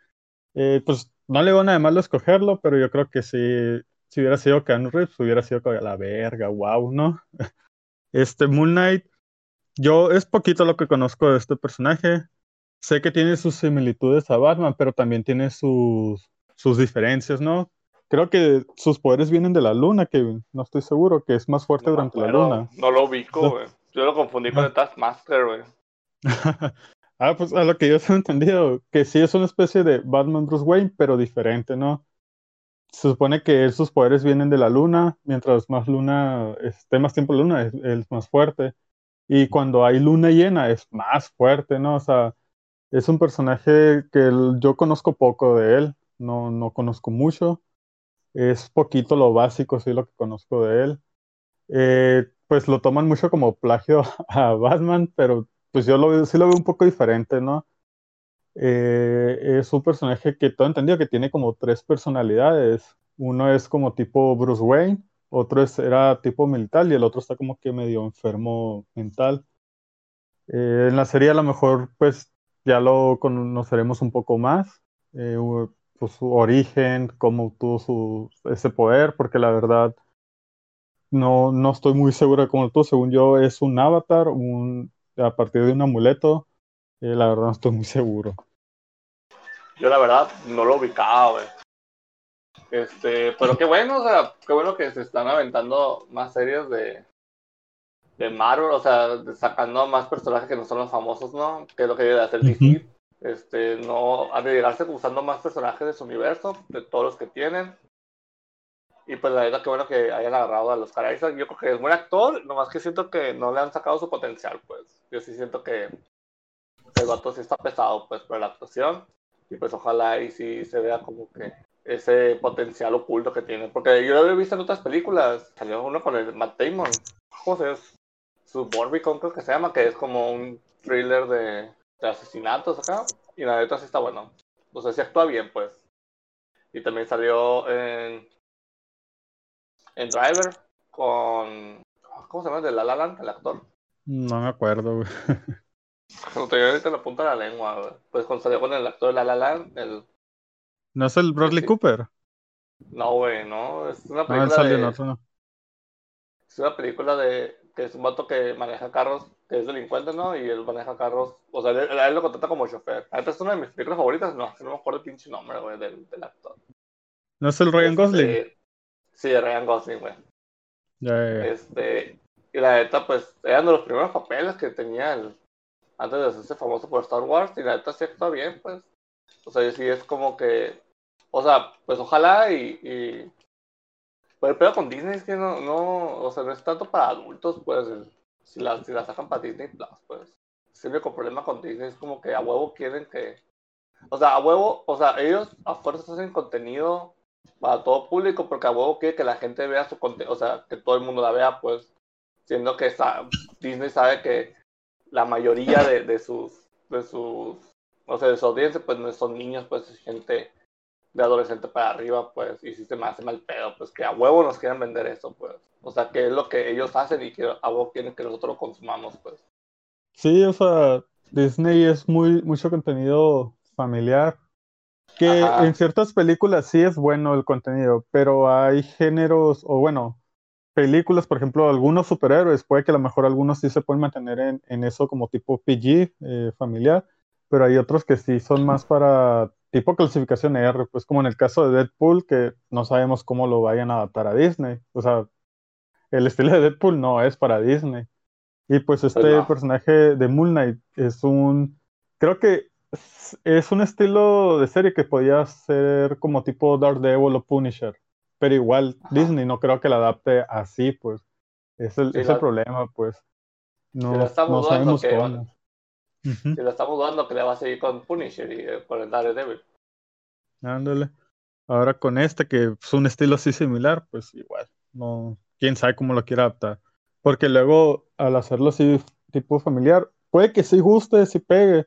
eh, pues no le van a de malo escogerlo, pero yo creo que si, si hubiera sido Keanu Reeves, hubiera sido la verga, wow, ¿no? Este Moon Knight, yo es poquito lo que conozco de este personaje. Sé que tiene sus similitudes a Batman, pero también tiene sus, sus diferencias, ¿no? Creo que sus poderes vienen de la luna, que no estoy seguro, que es más fuerte durante la luna.
No lo ubico, güey. Yo lo confundí con el Taskmaster, güey.
Ah, pues a lo que yo he entendido, que sí es una especie de Batman Bruce Wayne, pero diferente, ¿no? Se supone que sus poderes vienen de la luna, mientras más luna, esté más tiempo luna, es, es, más fuerte. Y cuando hay luna llena, es más fuerte, ¿no? O sea, Es un personaje que yo conozco poco de él, no, no conozco mucho. Es poquito lo básico, sí, lo que conozco de él. Eh, pues lo toman mucho como plagio a Batman, pero pues yo lo, sí lo veo un poco diferente, ¿no? Eh, es un personaje que todo entendido que tiene como tres personalidades. Uno es como tipo Bruce Wayne, otro es, era tipo militar y el otro está como que medio enfermo mental. Eh, en la serie a lo mejor pues ya lo conoceremos un poco más, eh, pues, su origen, cómo tuvo su, ese poder, porque la verdad no, no estoy muy seguro de cómo tú, según yo es un avatar, un, a partir de un amuleto, eh, la verdad no estoy muy seguro.
Yo la verdad no lo ubicaba, güey. Este, pero qué bueno, o sea, qué bueno que se están aventando más series de, de Marvel, o sea, sacando más personajes que no son los famosos, ¿no? Que es lo que debe hacer DC. Este, no arriesgarse usando más personajes de su universo, de todos los que tienen. Y pues la verdad que bueno que hayan agarrado a los caras. Yo creo que es buen actor, nomás que siento que no le han sacado su potencial, pues. Yo sí siento que el vato sí está pesado, pues, por la actuación. Y pues ojalá y sí se vea como que ese potencial oculto que tiene. Porque yo lo he visto en otras películas. Salió uno con el Matt Damon. José, su Borbicon creo que se llama, que es como un thriller de, de asesinatos acá. Y la neta sí está bueno. O sea, sí actúa bien, pues. Y también salió en, en Driver con... ¿Cómo se llama? De La La Land, el actor.
No me acuerdo, güey.
No te ahorita la punta de la lengua, güey. Pues cuando salió con el actor de La La Land, el...
¿No es el Bradley Cooper?
No, güey, no. Es una película
no,
de...
no.
Es una película de que es un vato que maneja carros, que es delincuente, ¿no? Y él maneja carros, o sea, él, él lo contrata como chofer. Antes es una de mis películas favoritas, no, no me acuerdo el pinche nombre, güey, del, del, actor.
¿No es el Ryan
Este,
Gosling?
Sí, de Ryan Gosling, güey.
Ya, ya.
Este, y la neta, pues, eran de los primeros papeles que tenía el, antes de hacerse famoso por Star Wars, y la neta sí está bien, pues. O sea, sí es como que, o sea, pues ojalá y, y pero el pedo con Disney es que no, no, o sea, no es tanto para adultos, pues, el- si la, si la sacan para Disney Plus, pues. Es el único problema con Disney es como que a huevo quieren que, o sea, a huevo, o sea, ellos a fuerza hacen contenido para todo público porque a huevo quiere que la gente vea su contenido, o sea, que todo el mundo la vea, pues, siendo que Disney sabe que la mayoría de, de sus, de sus, o sea, de su audiencia, pues no son niños, pues es gente de adolescente para arriba, pues, y si se me hace mal pedo, pues que a huevo nos quieren vender eso, pues. O sea, que es lo que ellos hacen y que a huevo quieren que nosotros lo consumamos, pues.
Sí, o sea, Disney es muy mucho contenido familiar. Que
Ajá.
en ciertas películas sí es bueno el contenido, pero hay géneros, o bueno, películas, por ejemplo, algunos superhéroes, puede que a lo mejor algunos sí se pueden mantener en, en eso como tipo PG, eh, familiar, pero hay otros que sí son más para tipo clasificación R, pues como en el caso de Deadpool, que no sabemos cómo lo vayan a adaptar a Disney. O sea, el estilo de Deadpool no es para Disney. Y pues este
no.
personaje de Moon Knight es un, creo que es, un estilo de serie que podía ser como tipo Daredevil o Punisher, pero igual
Ajá.
Disney no creo que la adapte así, pues. Es el,
Sí,
es el
la-
problema, pues. No,
la estamos
no sabemos
que-
cómo. Ujú,
Si lo estamos dudando que le va a seguir con Punisher y eh, con el Daredevil.
ándale. Ahora con este, que es un estilo así similar, pues igual. No, quién sabe cómo lo quiera adaptar. Porque luego, al hacerlo así, tipo familiar, puede que sí guste, sí pegue,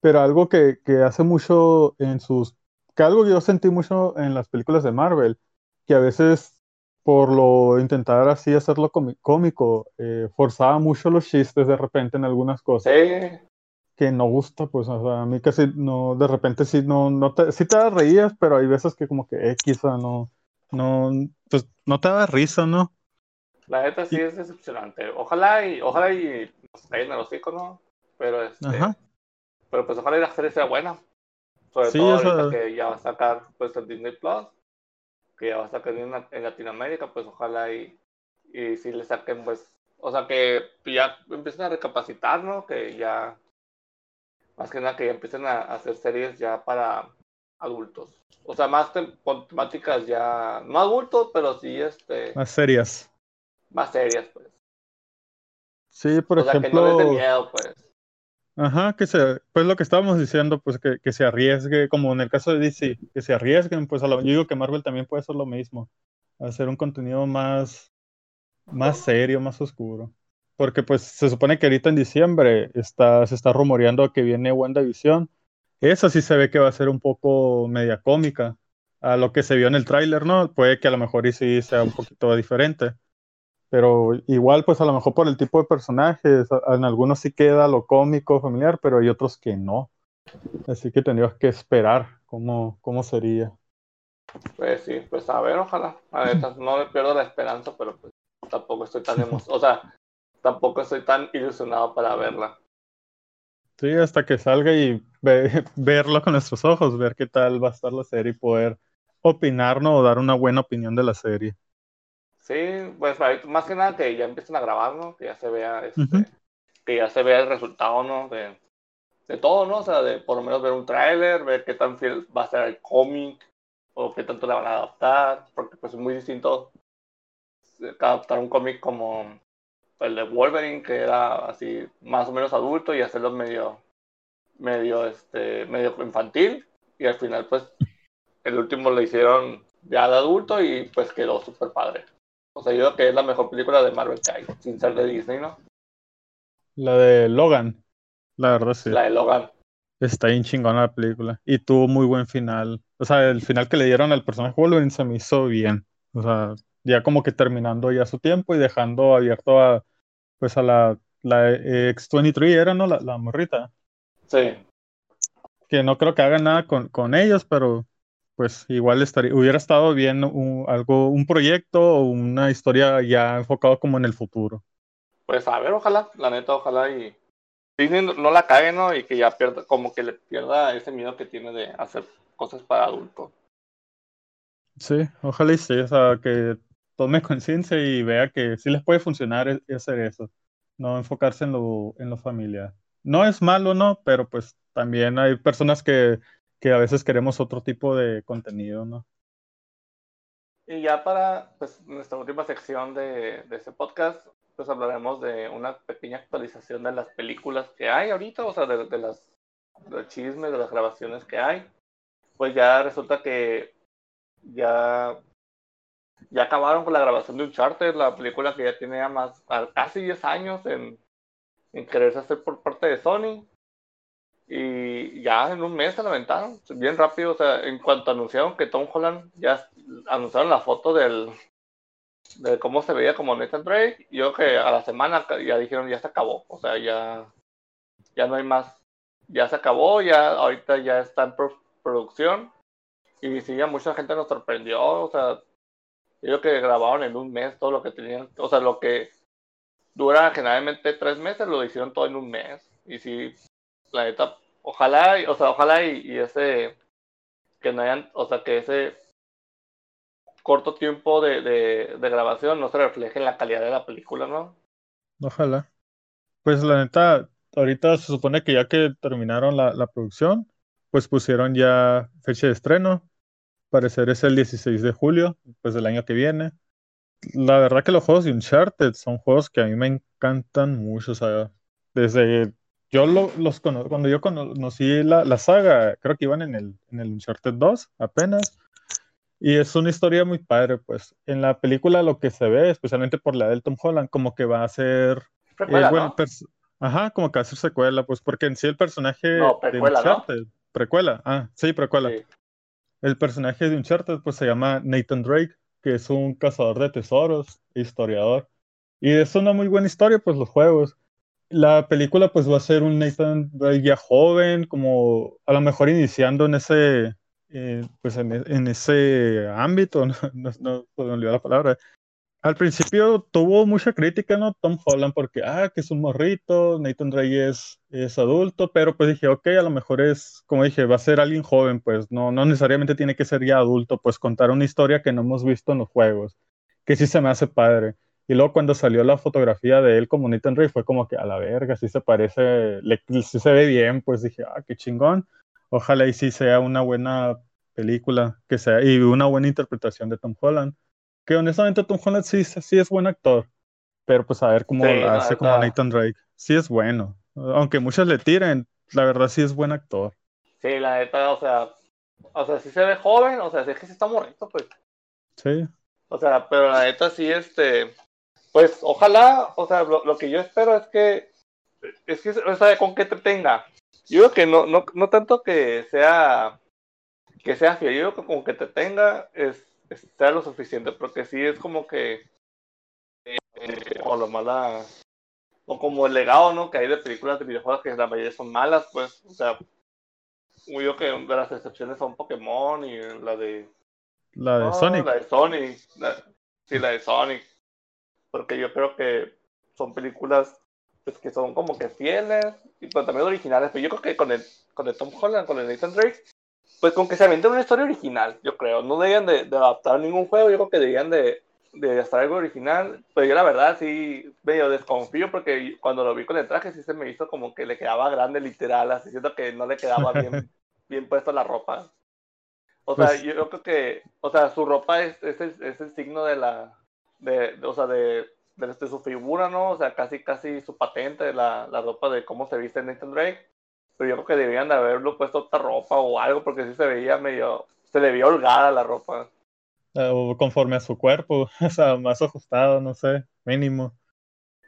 pero algo que, que hace mucho en sus. que algo que yo sentí mucho en las películas de Marvel, que a veces, por lo intentar así hacerlo cómico, eh, forzaba mucho los chistes de repente en algunas cosas
Sí,
que no gusta, pues, o sea, a mí casi no, de repente sí, no, no te, sí te reías, pero hay veces que como que X, sea, no, no, pues, no te da risa, ¿no?
la neta sí es decepcionante. Ojalá y, ojalá y nos caigan los hocico, ¿no? Pero este,
Ajá.
Pero pues ojalá y la serie sea buena. Sobre
Sí,
todo que ya va a sacar pues el Disney Plus, que ya va a sacar en, en Latinoamérica, pues ojalá y, y si le saquen pues, o sea que ya empiecen a recapacitar, ¿no? Que ya, más que nada que ya empiecen a hacer series ya para adultos. O sea, más con temáticas ya, no adultos, pero sí este,
Más serias.
más serias, pues.
Sí, por
o sea, que no
ejemplo,
les dé miedo, pues.
Ajá, que se, pues lo que estábamos diciendo, pues que, que se arriesgue, como en el caso de DC, que se arriesguen, pues a lo, yo digo que Marvel también puede hacer lo mismo, hacer un contenido más, más serio, más oscuro. Porque pues se supone que ahorita en diciembre está, se está rumoreando que viene WandaVision. Esa sí se ve que va a ser un poco media cómica. A lo que se vio en el tráiler, ¿no? Puede que a lo mejor y sea un poquito diferente. Pero igual, pues a lo mejor por el tipo de personajes, en algunos sí queda lo cómico, familiar, pero hay otros que no. Así que tendríamos que esperar cómo, cómo sería.
Pues sí, pues a ver, ojalá. A ver, no me pierdo la esperanza, pero pues tampoco estoy tan emocionado. O sea, tampoco estoy tan ilusionado para verla.
Sí, hasta que salga y verlo con nuestros ojos, ver qué tal va a estar la serie y poder opinarnos o dar una buena opinión de la serie.
Sí, pues más que nada que ya empiecen a grabar, ¿no? Que ya se vea, este, que ya se vea el resultado, ¿no? De, de todo, ¿no? O sea, de por lo menos ver un tráiler, ver qué tan fiel va a ser el cómic, o qué tanto le van a adaptar, porque pues es muy distinto adaptar un cómic como el de Wolverine, que era así más o menos adulto, y hacerlo medio, medio, este, medio infantil, y al final pues el último lo hicieron ya de adulto y pues quedó súper padre. O sea, yo creo que es la mejor película de Marvel que hay, sin ser de Disney, ¿no?
La de Logan, la verdad sí.
La de Logan.
Está bien chingona la película. Y tuvo muy buen final. O sea, el final que le dieron al personaje Wolverine se me hizo bien. O sea, ya como que terminando ya su tiempo y dejando abierto a pues a la, la X23 era, ¿no? La, la morrita.
Sí.
Que no creo que haga nada con, con ellos, pero pues igual estaría, hubiera estado bien un, algo, un proyecto o una historia ya enfocado como en el futuro.
Pues a ver, ojalá, la neta, ojalá y Disney no la cague, ¿no? Y que ya pierda, como que le pierda ese miedo que tiene de hacer cosas para adultos.
Sí, ojalá y sí, o sea, que tome conciencia y vea que sí les puede funcionar e, hacer eso, no enfocarse en lo, en lo familiar. No es malo, ¿no? Pero pues también hay personas que que a veces queremos otro tipo de contenido, ¿no?
Y ya para pues, nuestra última sección de, de este podcast, pues hablaremos de una pequeña actualización de las películas que hay ahorita, o sea, de, de las chismes, de las grabaciones que hay. Pues ya resulta que ya, ya acabaron con la grabación de Uncharted, la película que ya tiene más, casi 10 años en, en quererse hacer por parte de Sony. Ya en un mes se la aventaron, bien rápido. O sea, en cuanto anunciaron que Tom Holland, ya anunciaron la foto del de cómo se veía como Nathan Drake. Yo que a la semana ya dijeron ya se acabó. O sea, ya, ya no hay más. Ya se acabó, ya ahorita ya está en producción. Y sí, ya mucha gente nos sorprendió. O sea, yo que grabaron en un mes todo lo que tenían. O sea, lo que dura generalmente tres meses, lo hicieron todo en un mes. Y sí, la neta, ojalá, o sea, ojalá y, ese, que no hayan, o sea, que ese corto tiempo de, de, grabación no se refleje en la calidad de la película, ¿no?
Ojalá. Pues la neta, ahorita se supone que ya que terminaron la, la producción, pues pusieron ya fecha de estreno. Parecer es el 16 de julio, pues del año que viene. La verdad que los juegos de Uncharted son juegos que a mí me encantan mucho, o sea, desde yo los cuando yo conocí la, la, saga, creo que iban en el, en el Uncharted 2 apenas. Y es una historia muy padre, pues. En la película lo que se ve, especialmente por la del Tom Holland, como que va a ser...
Eh, bueno,
Ajá, como que va a ser secuela, pues, porque en sí el personaje de Uncharted... Precuela, ah, sí, precuela. El personaje de Uncharted, pues, se llama Nathan Drake, que es un cazador de tesoros, historiador. Y es una muy buena historia, pues, los juegos la película pues va a ser un Nathan Drake ya joven, como a lo mejor iniciando en ese, eh, pues en, ese ámbito, no, no, no puedo olvidar la palabra. Al principio tuvo mucha crítica, ¿no? Tom Holland, porque, ah, que es un morrito, Nathan Drake es, es adulto, pero pues dije, ok, a lo mejor es, como dije, va a ser alguien joven, pues no, no necesariamente tiene que ser ya adulto, pues contar una historia que no hemos visto en los juegos, que sí se me hace padre. Y luego cuando salió la fotografía de él como Nathan Drake fue como que a la verga, sí se parece, le, sí se ve bien, pues dije, ah, qué chingón. Ojalá y sí sea una buena película, que sea, y una buena interpretación de Tom Holland. Que honestamente Tom Holland sí, sí es buen actor, pero pues a ver cómo hace como Nathan Drake. Sí es bueno. Aunque muchos le tiren, la verdad sí es buen actor.
Sí, la neta, o sea, o sea, sí se ve joven, o sea, sí es que sí está morrito, pues.
Sí.
O sea, pero la neta sí, este, pues ojalá, o sea, lo, lo que yo espero es que, es que, o sea, con que te tenga. Yo creo que no, no, no tanto que sea, que sea fiel, yo creo que con que te tenga es, es sea lo suficiente, porque sí es como que, eh, o lo mala, o como el legado, ¿no? Que hay de películas de videojuegos que la mayoría son malas, pues, o sea, yo que de las excepciones son Pokémon y la de
La de
no,
Sonic.
La de Sonic. la- sí, la de Sonic. Porque yo creo que son películas pues, que son como que fieles y pues, también originales. Pero yo creo que con el, con el Tom Holland, con el Nathan Drake, pues con que se avienten una historia original, yo creo. No deberían de, de adaptar ningún juego, yo creo que deberían de, de hacer algo original. Pero yo la verdad sí medio desconfío porque cuando lo vi con el traje sí se me hizo como que le quedaba grande literal, así siento que no le quedaba bien, bien puesta la ropa. O sea,
Pues-
yo creo que, o sea, su ropa es, es, el, es el signo de la, de, de- o sea, de, de, de su figura, ¿no? O sea, casi, casi su patente, la, la ropa de cómo se viste Nathan Drake. Pero yo creo que deberían de haberlo puesto otra ropa o algo, porque sí se veía medio, se le veía holgada la ropa.
eh, o conforme a su cuerpo, o sea, más ajustado, no sé, mínimo.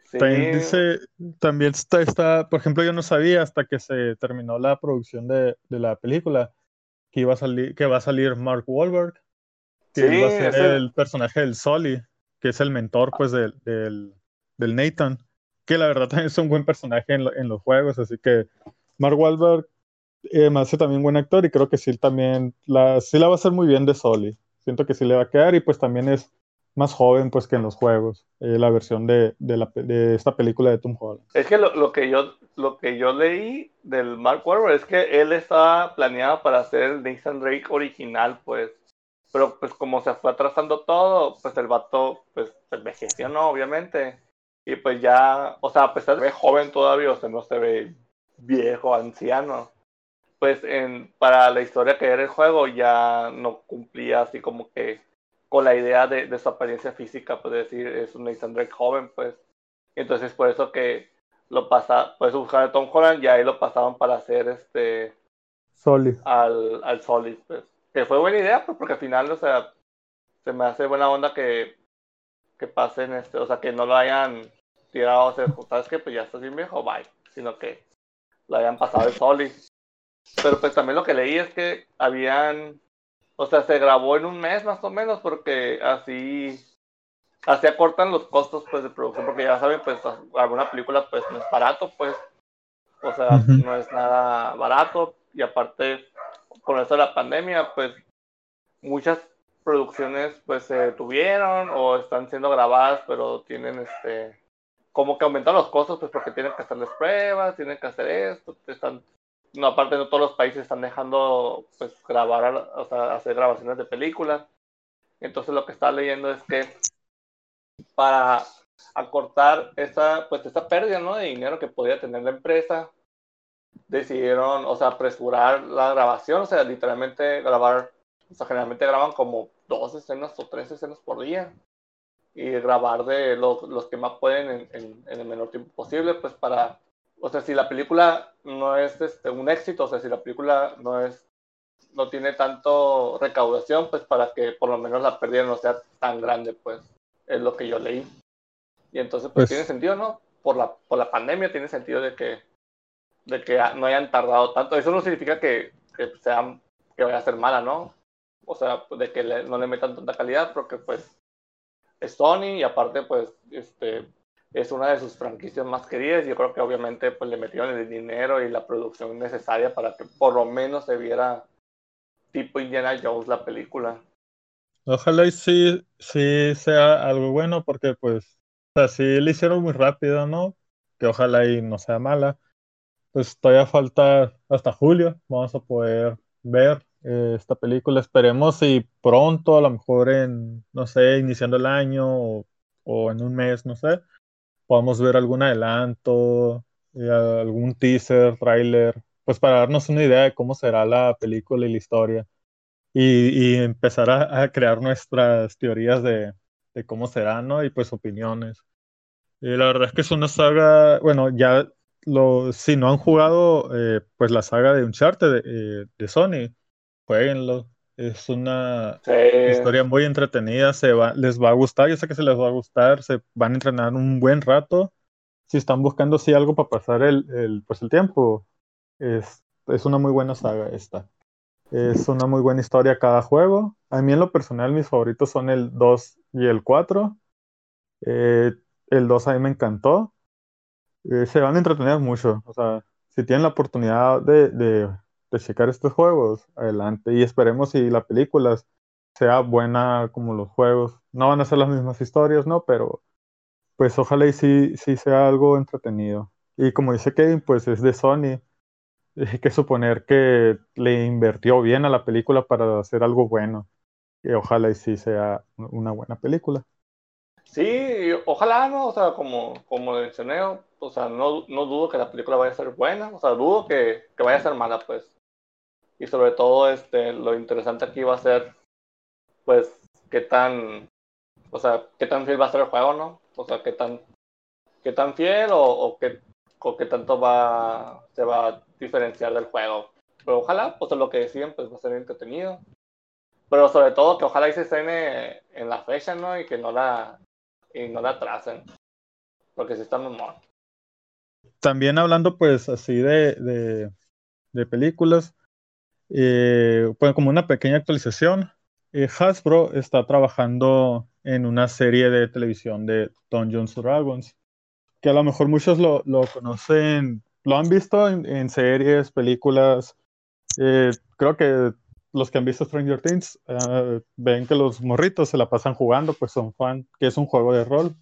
Sí,
También dice, también está, está, por ejemplo, yo no sabía hasta que se terminó la producción de, de la película que iba a salir, que va a salir Mark Wahlberg, que
Sí,
va a ser
ese-
el personaje del Sully, que es el mentor, pues, del, del, Nathan, que la verdad también es un buen personaje en, lo- en los juegos, así que Mark Wahlberg eh, me hace también buen actor y creo que sí también la, sí la va a hacer muy bien de Sully. Siento que sí le va a quedar y pues también es más joven pues que en los juegos, eh, la versión de, de, la, esta película de Tom Holland.
Es que lo, lo que yo lo que yo leí del Mark Wahlberg es que él estaba planeado para hacer el Nathan Drake original, pues. Pero pues como se fue atrasando todo, pues el vato pues se envejeció, ¿no? Obviamente. Y pues ya, o sea, a pesar de que se ve joven todavía, o sea, no se ve viejo, anciano. Pues en, para la historia que era el juego ya no cumplía así como que con la idea de, de su apariencia física, pues decir, es un Nathan Drake joven, pues. Entonces por eso que lo pasa, por eso buscaron a Tom Holland y ahí lo pasaron para hacer este
Sully.
al, al Solid, pues. Que fue buena idea, pues, porque al final, o sea, se me hace buena onda que, que pasen este, o sea, que no lo hayan tirado, o sea, sabes que pues ya estás bien viejo, bye, sino que lo hayan pasado el Solid. Pero pues también lo que leí es que habían, o sea, se grabó en un mes más o menos, porque así, así acortan los costos pues de producción, porque ya saben, pues alguna película pues no es barato, pues, o sea, no es nada barato, y aparte, con esto de la pandemia, pues muchas producciones pues se tuvieron o están siendo grabadas, pero tienen este como que aumentan los costos pues porque tienen que hacerles pruebas, tienen que hacer esto, están no aparte no todos los países están dejando pues grabar, o sea, hacer grabaciones de películas. Entonces lo que estaba leyendo es que para acortar esa pues esa pérdida, ¿no? de dinero que podía tener la empresa, decidieron, o sea, apresurar la grabación, o sea, literalmente grabar, o sea, generalmente graban como dos escenas o tres escenas por día y grabar de los, los que más pueden en, en, en el menor tiempo posible, pues para, o sea, si la película no es este, un éxito, o sea, si la película no es, no tiene tanto recaudación, pues para que por lo menos la pérdida no sea tan grande, pues, es lo que yo leí. Y entonces, pues,
Pues-
tiene sentido, ¿no? Por la, por la pandemia tiene sentido de que de que no hayan tardado tanto. Eso no significa que, que, sea, que vaya a ser mala, ¿no? O sea, de que le- no le metan tanta calidad, porque pues es Sony y aparte pues este es una de sus franquicias más queridas. Yo creo que obviamente pues le metieron el dinero y la producción necesaria para que por lo menos se viera tipo Indiana Jones la película.
Ojalá y sí, sí sea algo bueno, porque pues, o sea, sí le hicieron muy rápido, ¿no? Que ojalá y no sea mala. Pues todavía falta hasta julio, vamos a poder ver eh, esta película. Esperemos y pronto, a lo mejor en, no sé, iniciando el año o, o en un mes, no sé, podamos ver algún adelanto, eh, algún teaser, tráiler, pues para darnos una idea de cómo será la película y la historia y, y empezar a, a crear nuestras teorías de, de cómo será, ¿no? Y pues opiniones. Y la verdad es que es una saga, bueno, ya lo, si no han jugado eh, pues la saga de Uncharted de, de Sony, jueguenlo. Es una historia muy entretenida, se va, les va a gustar, yo sé que se les va a gustar, se van a entrenar un buen rato. Si están buscando sí algo para pasar el, el, pues el tiempo, es, es una muy buena saga esta. Es una muy buena historia cada juego. A mí en lo personal mis favoritos son el 2 y el 4. Eh, el 2 a mí me encantó. Eh, se van a entretener mucho. O sea, si tienen la oportunidad de, de, checar estos juegos, adelante. Y esperemos si la película sea buena como los juegos. No van a ser las mismas historias, ¿no? Pero pues ojalá y sí, sí sea algo entretenido. Y como dice Kevin, pues es de Sony hay que suponer que le invirtió bien a la película para hacer algo bueno. Y ojalá y sí sea una buena película.
Sí, ojalá, ¿no? O sea, como, como mencioné, o sea, no, no dudo que la película vaya a ser buena, o sea, dudo que, que vaya a ser mala, pues. Y sobre todo, este, lo interesante aquí va a ser, pues, qué tan, o sea, qué tan fiel va a ser el juego, ¿no? O sea, qué tan, qué tan fiel o, o qué, o qué tanto va, se va a diferenciar del juego. Pero ojalá, pues lo que decían, pues va a ser entretenido. Pero sobre todo que ojalá y se estrene en la fecha, ¿no? Y que no la, y no la atrasen. Porque si está mal.
También hablando pues así de, de, películas, pues como una pequeña actualización, eh, Hasbro está trabajando en una serie de televisión de Dungeons Dragons, que a lo mejor muchos lo, lo conocen lo han visto en, en series, películas. Eh, creo que los que han visto Stranger Things uh, ven que los morritos se la pasan jugando, pues son fan, que es un juego de rol,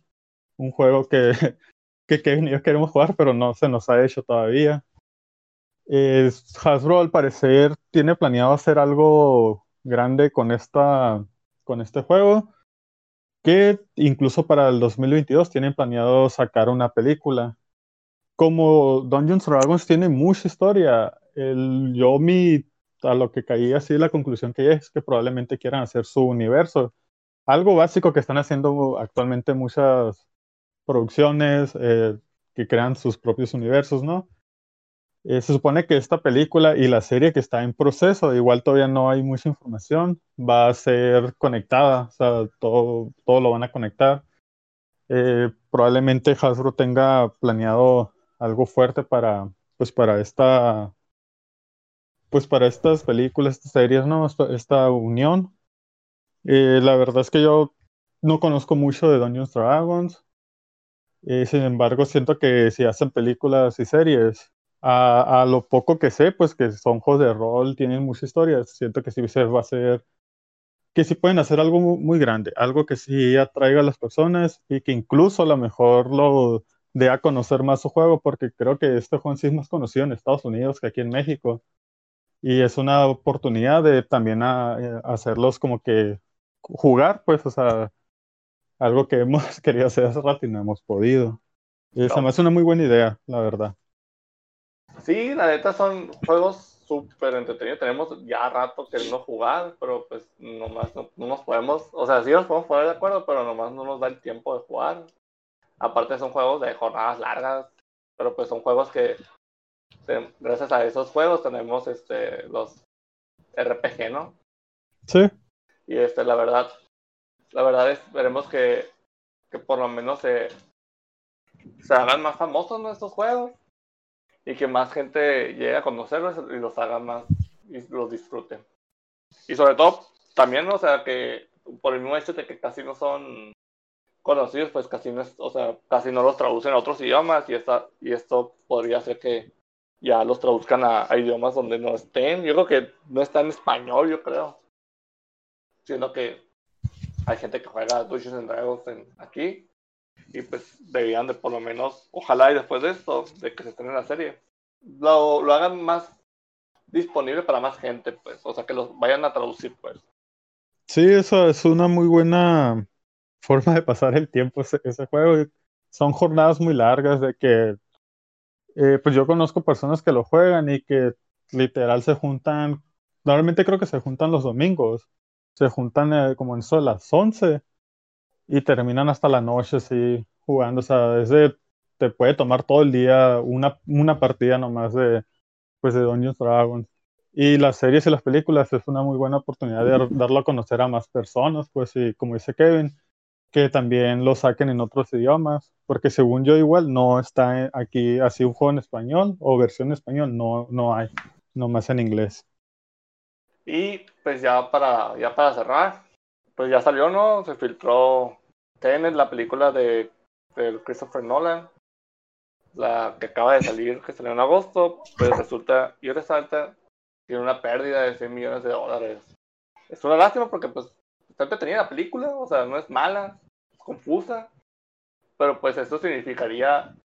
un juego que, que Kevin y yo queremos jugar, pero no se nos ha hecho todavía. Eh, Hasbro al parecer tiene planeado hacer algo grande con, esta, con este juego, que incluso para el 2022 tienen planeado sacar una película como Dungeons Dragons tiene mucha historia, el, yo mi, a lo que caí así la conclusión que es que probablemente quieran hacer su universo. Algo básico que están haciendo actualmente muchas producciones eh, que crean sus propios universos, ¿no? Eh, se supone que esta película y la serie que está en proceso, igual todavía no hay mucha información, va a ser conectada, o sea, todo, todo lo van a conectar. Eh, probablemente Hasbro tenga planeado algo fuerte para, pues para esta, pues para estas películas, estas series, ¿no? Esta, unión. Eh, la verdad es que yo no conozco mucho de Dungeons Dragons. Eh, sin embargo, siento que si hacen películas y series, a, lo poco que sé, pues que son juegos de rol, tienen muchas historias. Siento que sí se va a hacer, que sí pueden hacer algo muy, grande, algo que sí atraiga a las personas y que incluso a lo mejor lo, de a conocer más su juego, porque creo que este juego sí es más conocido en Estados Unidos que aquí en México. Y es una oportunidad de también a, eh, hacerlos como que jugar, pues, o sea, algo que hemos querido hacer hace rato y no hemos podido. Y me hace una muy buena idea, la verdad.
Sí, la neta son juegos súper entretenidos. Tenemos ya rato queriendo jugar, pero pues nomás no, no, nos podemos, o sea, sí nos podemos poner de acuerdo, pero nomás no nos da el tiempo de jugar. Aparte son juegos de jornadas largas, pero pues son juegos que gracias a esos juegos tenemos este los RPG, ¿no?
Sí.
Y este la verdad la verdad esperemos que, que por lo menos se, se hagan más famosos nuestros juegos y que más gente llegue a conocerlos y los hagan más y los disfruten. Y sobre todo también, o sea, que por el mismo hecho de que casi no son conocidos, pues casi no, o sea, casi no los traducen a otros idiomas y, esta, y esto podría hacer que ya los traduzcan a, idiomas donde no estén. Yo creo que no está en español, yo creo. Siendo que hay gente que juega Dungeons and Dragons en, aquí y pues deberían de por lo menos, ojalá y después de esto, de que se estrene la serie, lo, lo hagan más disponible para más gente, pues, o sea, que los vayan a traducir, pues.
Sí, eso es una muy buena forma de pasar el tiempo ese juego. Son jornadas muy largas de que, eh, pues yo conozco personas que lo juegan y que literal se juntan, normalmente creo que se juntan los domingos, se juntan eh, como en eso las 11 y terminan hasta la noche así jugando, o sea, es de te puede tomar todo el día una, una partida nomás de, pues, de Dungeons Dragons. Y las series y las películas es una muy buena oportunidad de darlo a conocer a más personas, pues, y como dice Kevin, que también lo saquen en otros idiomas, porque según yo igual no está aquí así un juego en español o versión en español, no, no hay, nomás en inglés.
Y pues ya para, ya para cerrar, pues ya salió, ¿no? Se filtró Tenet, la película de, de Christopher Nolan, la que acaba de salir, que salió en agosto, pues resulta y resalta tiene una pérdida de 100 millones de dólares. Es una lástima porque pues está entretenida la película, o sea, no es mala, es confusa, pero pues esto significaría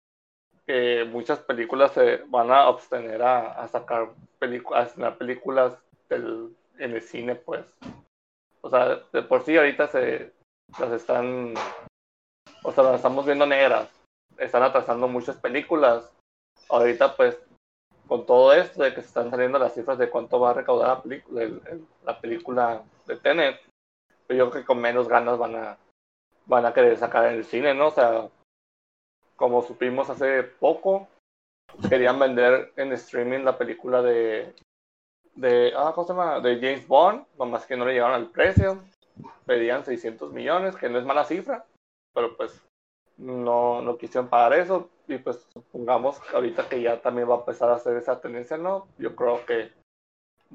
que muchas películas se van a abstener a, sacar a películas del, en el cine, pues. O sea, de por sí ahorita se las están, o sea, las estamos viendo negras, están atrasando muchas películas. Ahorita pues con todo esto de que se están saliendo las cifras de cuánto va a recaudar la la película de Tenet, yo creo que con menos ganas van a, van a querer sacar en el cine, ¿no? O sea, como supimos hace poco, querían vender en streaming la película de, de, ah, ¿cómo se llama? De James Bond, nomás que no le llegaron al precio, pedían 600 millones, que no es mala cifra, pero pues no, no quisieron pagar eso y pues supongamos ahorita que ya también va a empezar a hacer esa tendencia, ¿no? Yo creo que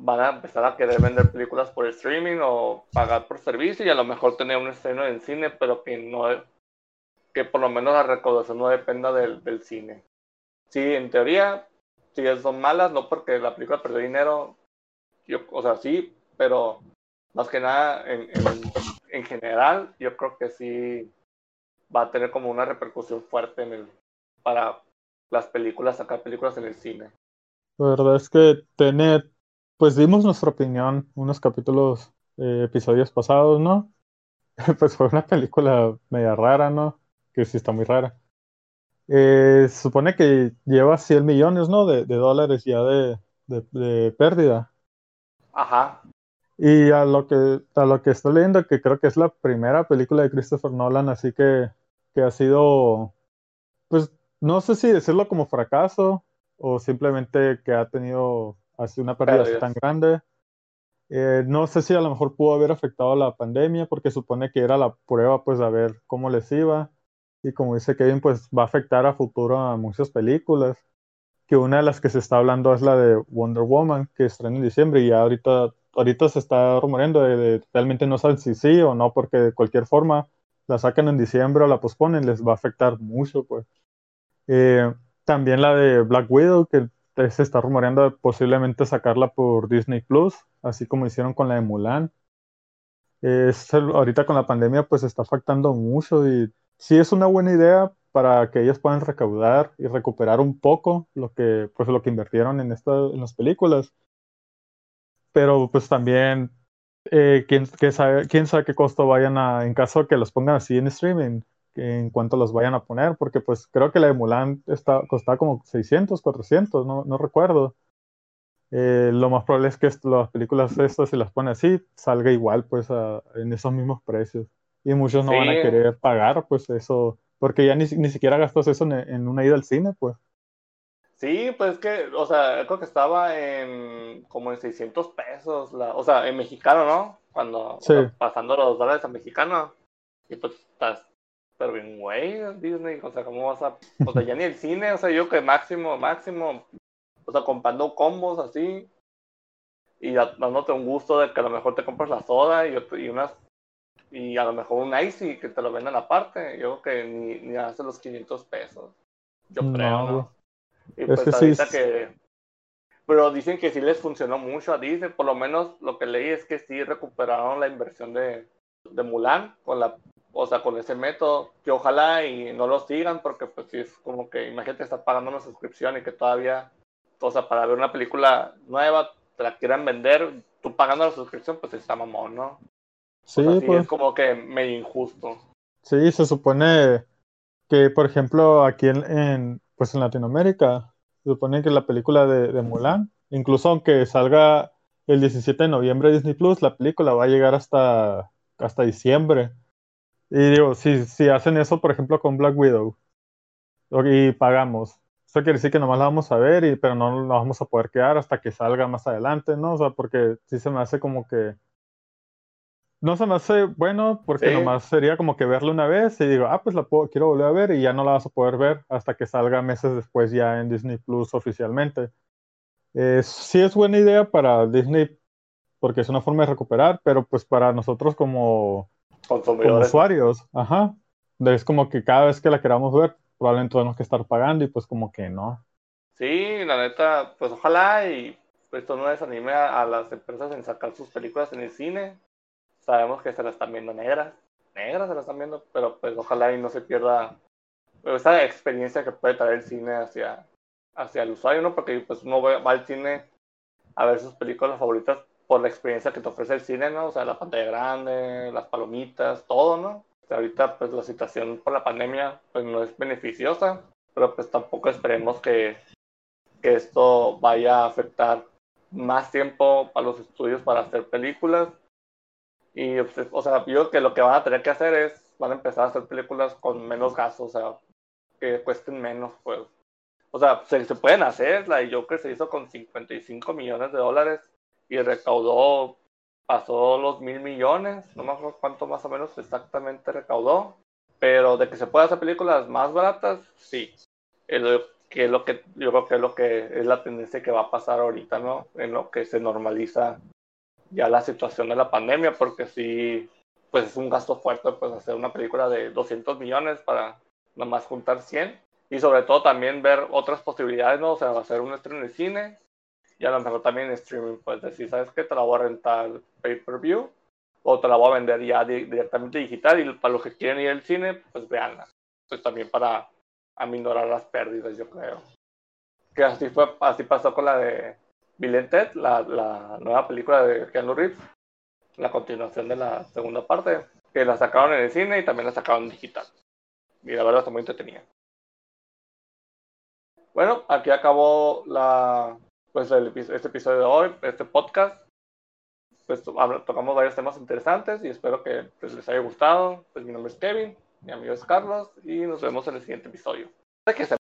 van a empezar a querer vender películas por streaming o pagar por servicio y a lo mejor tener un estreno en cine, pero que no que por lo menos la recaudación no dependa del, del cine. Sí, en teoría, sí son malas, no porque la película perdió dinero, yo, o sea, sí, pero más que nada en, en, en general, yo creo que sí va a tener como una repercusión fuerte en el, para las películas, sacar películas en el cine.
La verdad es que Tenet, pues dimos nuestra opinión unos capítulos, eh, episodios pasados, ¿no? pues fue una película media rara, ¿no? Que sí está muy rara. Eh, se supone que lleva 100 millones, ¿no? De, de dólares ya de, de, de, pérdida.
Ajá.
Y a lo que a lo que estoy leyendo, que creo que es la primera película de Christopher Nolan, así que, que ha sido, pues no sé si decirlo como fracaso o simplemente que ha tenido así una pérdida tan grande. Eh, no sé si a lo mejor pudo haber afectado la pandemia porque supone que era la prueba pues a ver cómo les iba. Y como dice Kevin pues va a afectar a futuro a muchas películas. Que una de las que se está hablando es la de Wonder Woman que estrena en diciembre y ahorita ahorita se está rumoreando de, realmente no saben si sí o no porque de cualquier forma la sacan en diciembre o la posponen les va a afectar mucho pues. Eh, también la de Black Widow, que se está rumoreando de posiblemente sacarla por Disney Plus, así como hicieron con la de Mulan. ahorita con la pandemia pues está afectando mucho y sí es una buena idea para que ellos puedan recaudar y recuperar un poco lo que pues lo que invirtieron en en las películas pero pues también eh, ¿quién, sabe, quién sabe qué costo vayan a en caso que los pongan así en streaming en cuanto los vayan a poner, porque pues creo que la de Mulan está, costaba como 600, 400, no, no recuerdo. Eh, lo más probable es que las películas estas, si las pone así, salga igual, pues, en esos mismos precios. Y muchos no van a querer pagar, pues, eso, porque ya ni, ni siquiera gastas eso en, una ida al cine, pues.
Sí, pues que, o sea, creo que estaba en como en 600 pesos, la, o sea, en mexicano, ¿no? Cuando pasando los dólares a mexicano. Y pues estás pero bien, güey, Disney, o sea, ¿cómo vas a...? O sea, ya ni el cine, o sea, yo que máximo, máximo, o sea, comprando combos así, y dándote un gusto de que a lo mejor te compras la soda y, y unas... Y a lo mejor un icy que te lo vendan aparte, yo creo que ni, ni hace los 500 pesos, yo creo, ¿no? Y pues que ahorita sí. que... Pero dicen que sí les funcionó mucho a Disney, por lo menos lo que leí es que sí recuperaron la inversión de, de Mulan con la o sea, con ese método, que ojalá y no lo sigan, porque pues si es como que, imagínate, estar pagando una suscripción y que todavía, o sea, para ver una película nueva, te la quieran vender, tú pagando la suscripción, pues está mamón, ¿no? Sí, pues. es como que medio injusto.
Sí, se supone que, por ejemplo, aquí en, pues en Latinoamérica, se supone que la película de, de Mulan, incluso aunque salga el 17 de noviembre Disney Plus, la película va a llegar hasta, hasta diciembre. Y digo, si, si hacen eso, por ejemplo, con Black Widow, y pagamos. Eso quiere decir que nomás la vamos a ver, y, pero no nos vamos a poder quedar hasta que salga más adelante, ¿no? O sea, porque sí se me hace como que... No se me hace bueno porque nomás sería como que verla una vez y digo, ah, pues la puedo, quiero volver a ver y ya no la vas a poder ver hasta que salga meses después ya en Disney Plus oficialmente. Eh, sí es buena idea para Disney porque es una forma de recuperar, pero pues para nosotros como, como usuarios, ajá, es como que cada vez que la queramos ver, probablemente tenemos que estar pagando y pues como que no.
Sí, la neta, pues ojalá y pues, esto no desanime a, las empresas en sacar sus películas en el cine. Sabemos que se las están viendo negras, negras se las están viendo, pero pues ojalá y no se pierda pues, esa experiencia que puede traer el cine hacia, hacia el usuario, ¿no? Porque pues uno va al cine a ver sus películas favoritas por la experiencia que te ofrece el cine, ¿no? O sea, la pantalla grande, las palomitas, todo, ¿no? ahorita pues la situación por la pandemia pues no es beneficiosa, pero pues tampoco esperemos que, que esto vaya a afectar más tiempo a los estudios para hacer películas. Y, pues, o sea, yo que lo que van a tener que hacer es, van a empezar a hacer películas con menos gastos, o sea, que cuesten menos, pues. O sea, se, se pueden hacer, la de Joker se hizo con 55 millones de dólares y recaudó pasó los mil millones, no me acuerdo cuánto más o menos exactamente recaudó, pero de que se puede hacer películas más baratas, sí. Es que lo que yo creo que es lo que es la tendencia que va a pasar ahorita, ¿no? En lo que se normaliza ya la situación de la pandemia, porque sí, pues es un gasto fuerte, pues hacer una película de 200 millones para nada más juntar 100 y sobre todo también ver otras posibilidades, ¿no? O sea, hacer un estreno de cine y a lo mejor también streaming puedes decir, ¿sabes qué? Te la voy a rentar pay-per-view o te la voy a vender ya directamente digital y para los que quieren ir al cine, pues veanla. Pues también para aminorar las pérdidas, yo creo. Que así, fue, así pasó con la de Bill Ted, la, la nueva película de Keanu Reeves, la continuación de la segunda parte, que la sacaron en el cine y también la sacaron digital. Y la verdad está muy entretenida. Bueno, aquí acabó la, pues este episodio de hoy, este podcast. Pues tocamos varios temas interesantes y espero que pues, les haya gustado. Pues mi nombre es Kevin, mi amigo es Carlos y nos vemos en el siguiente episodio.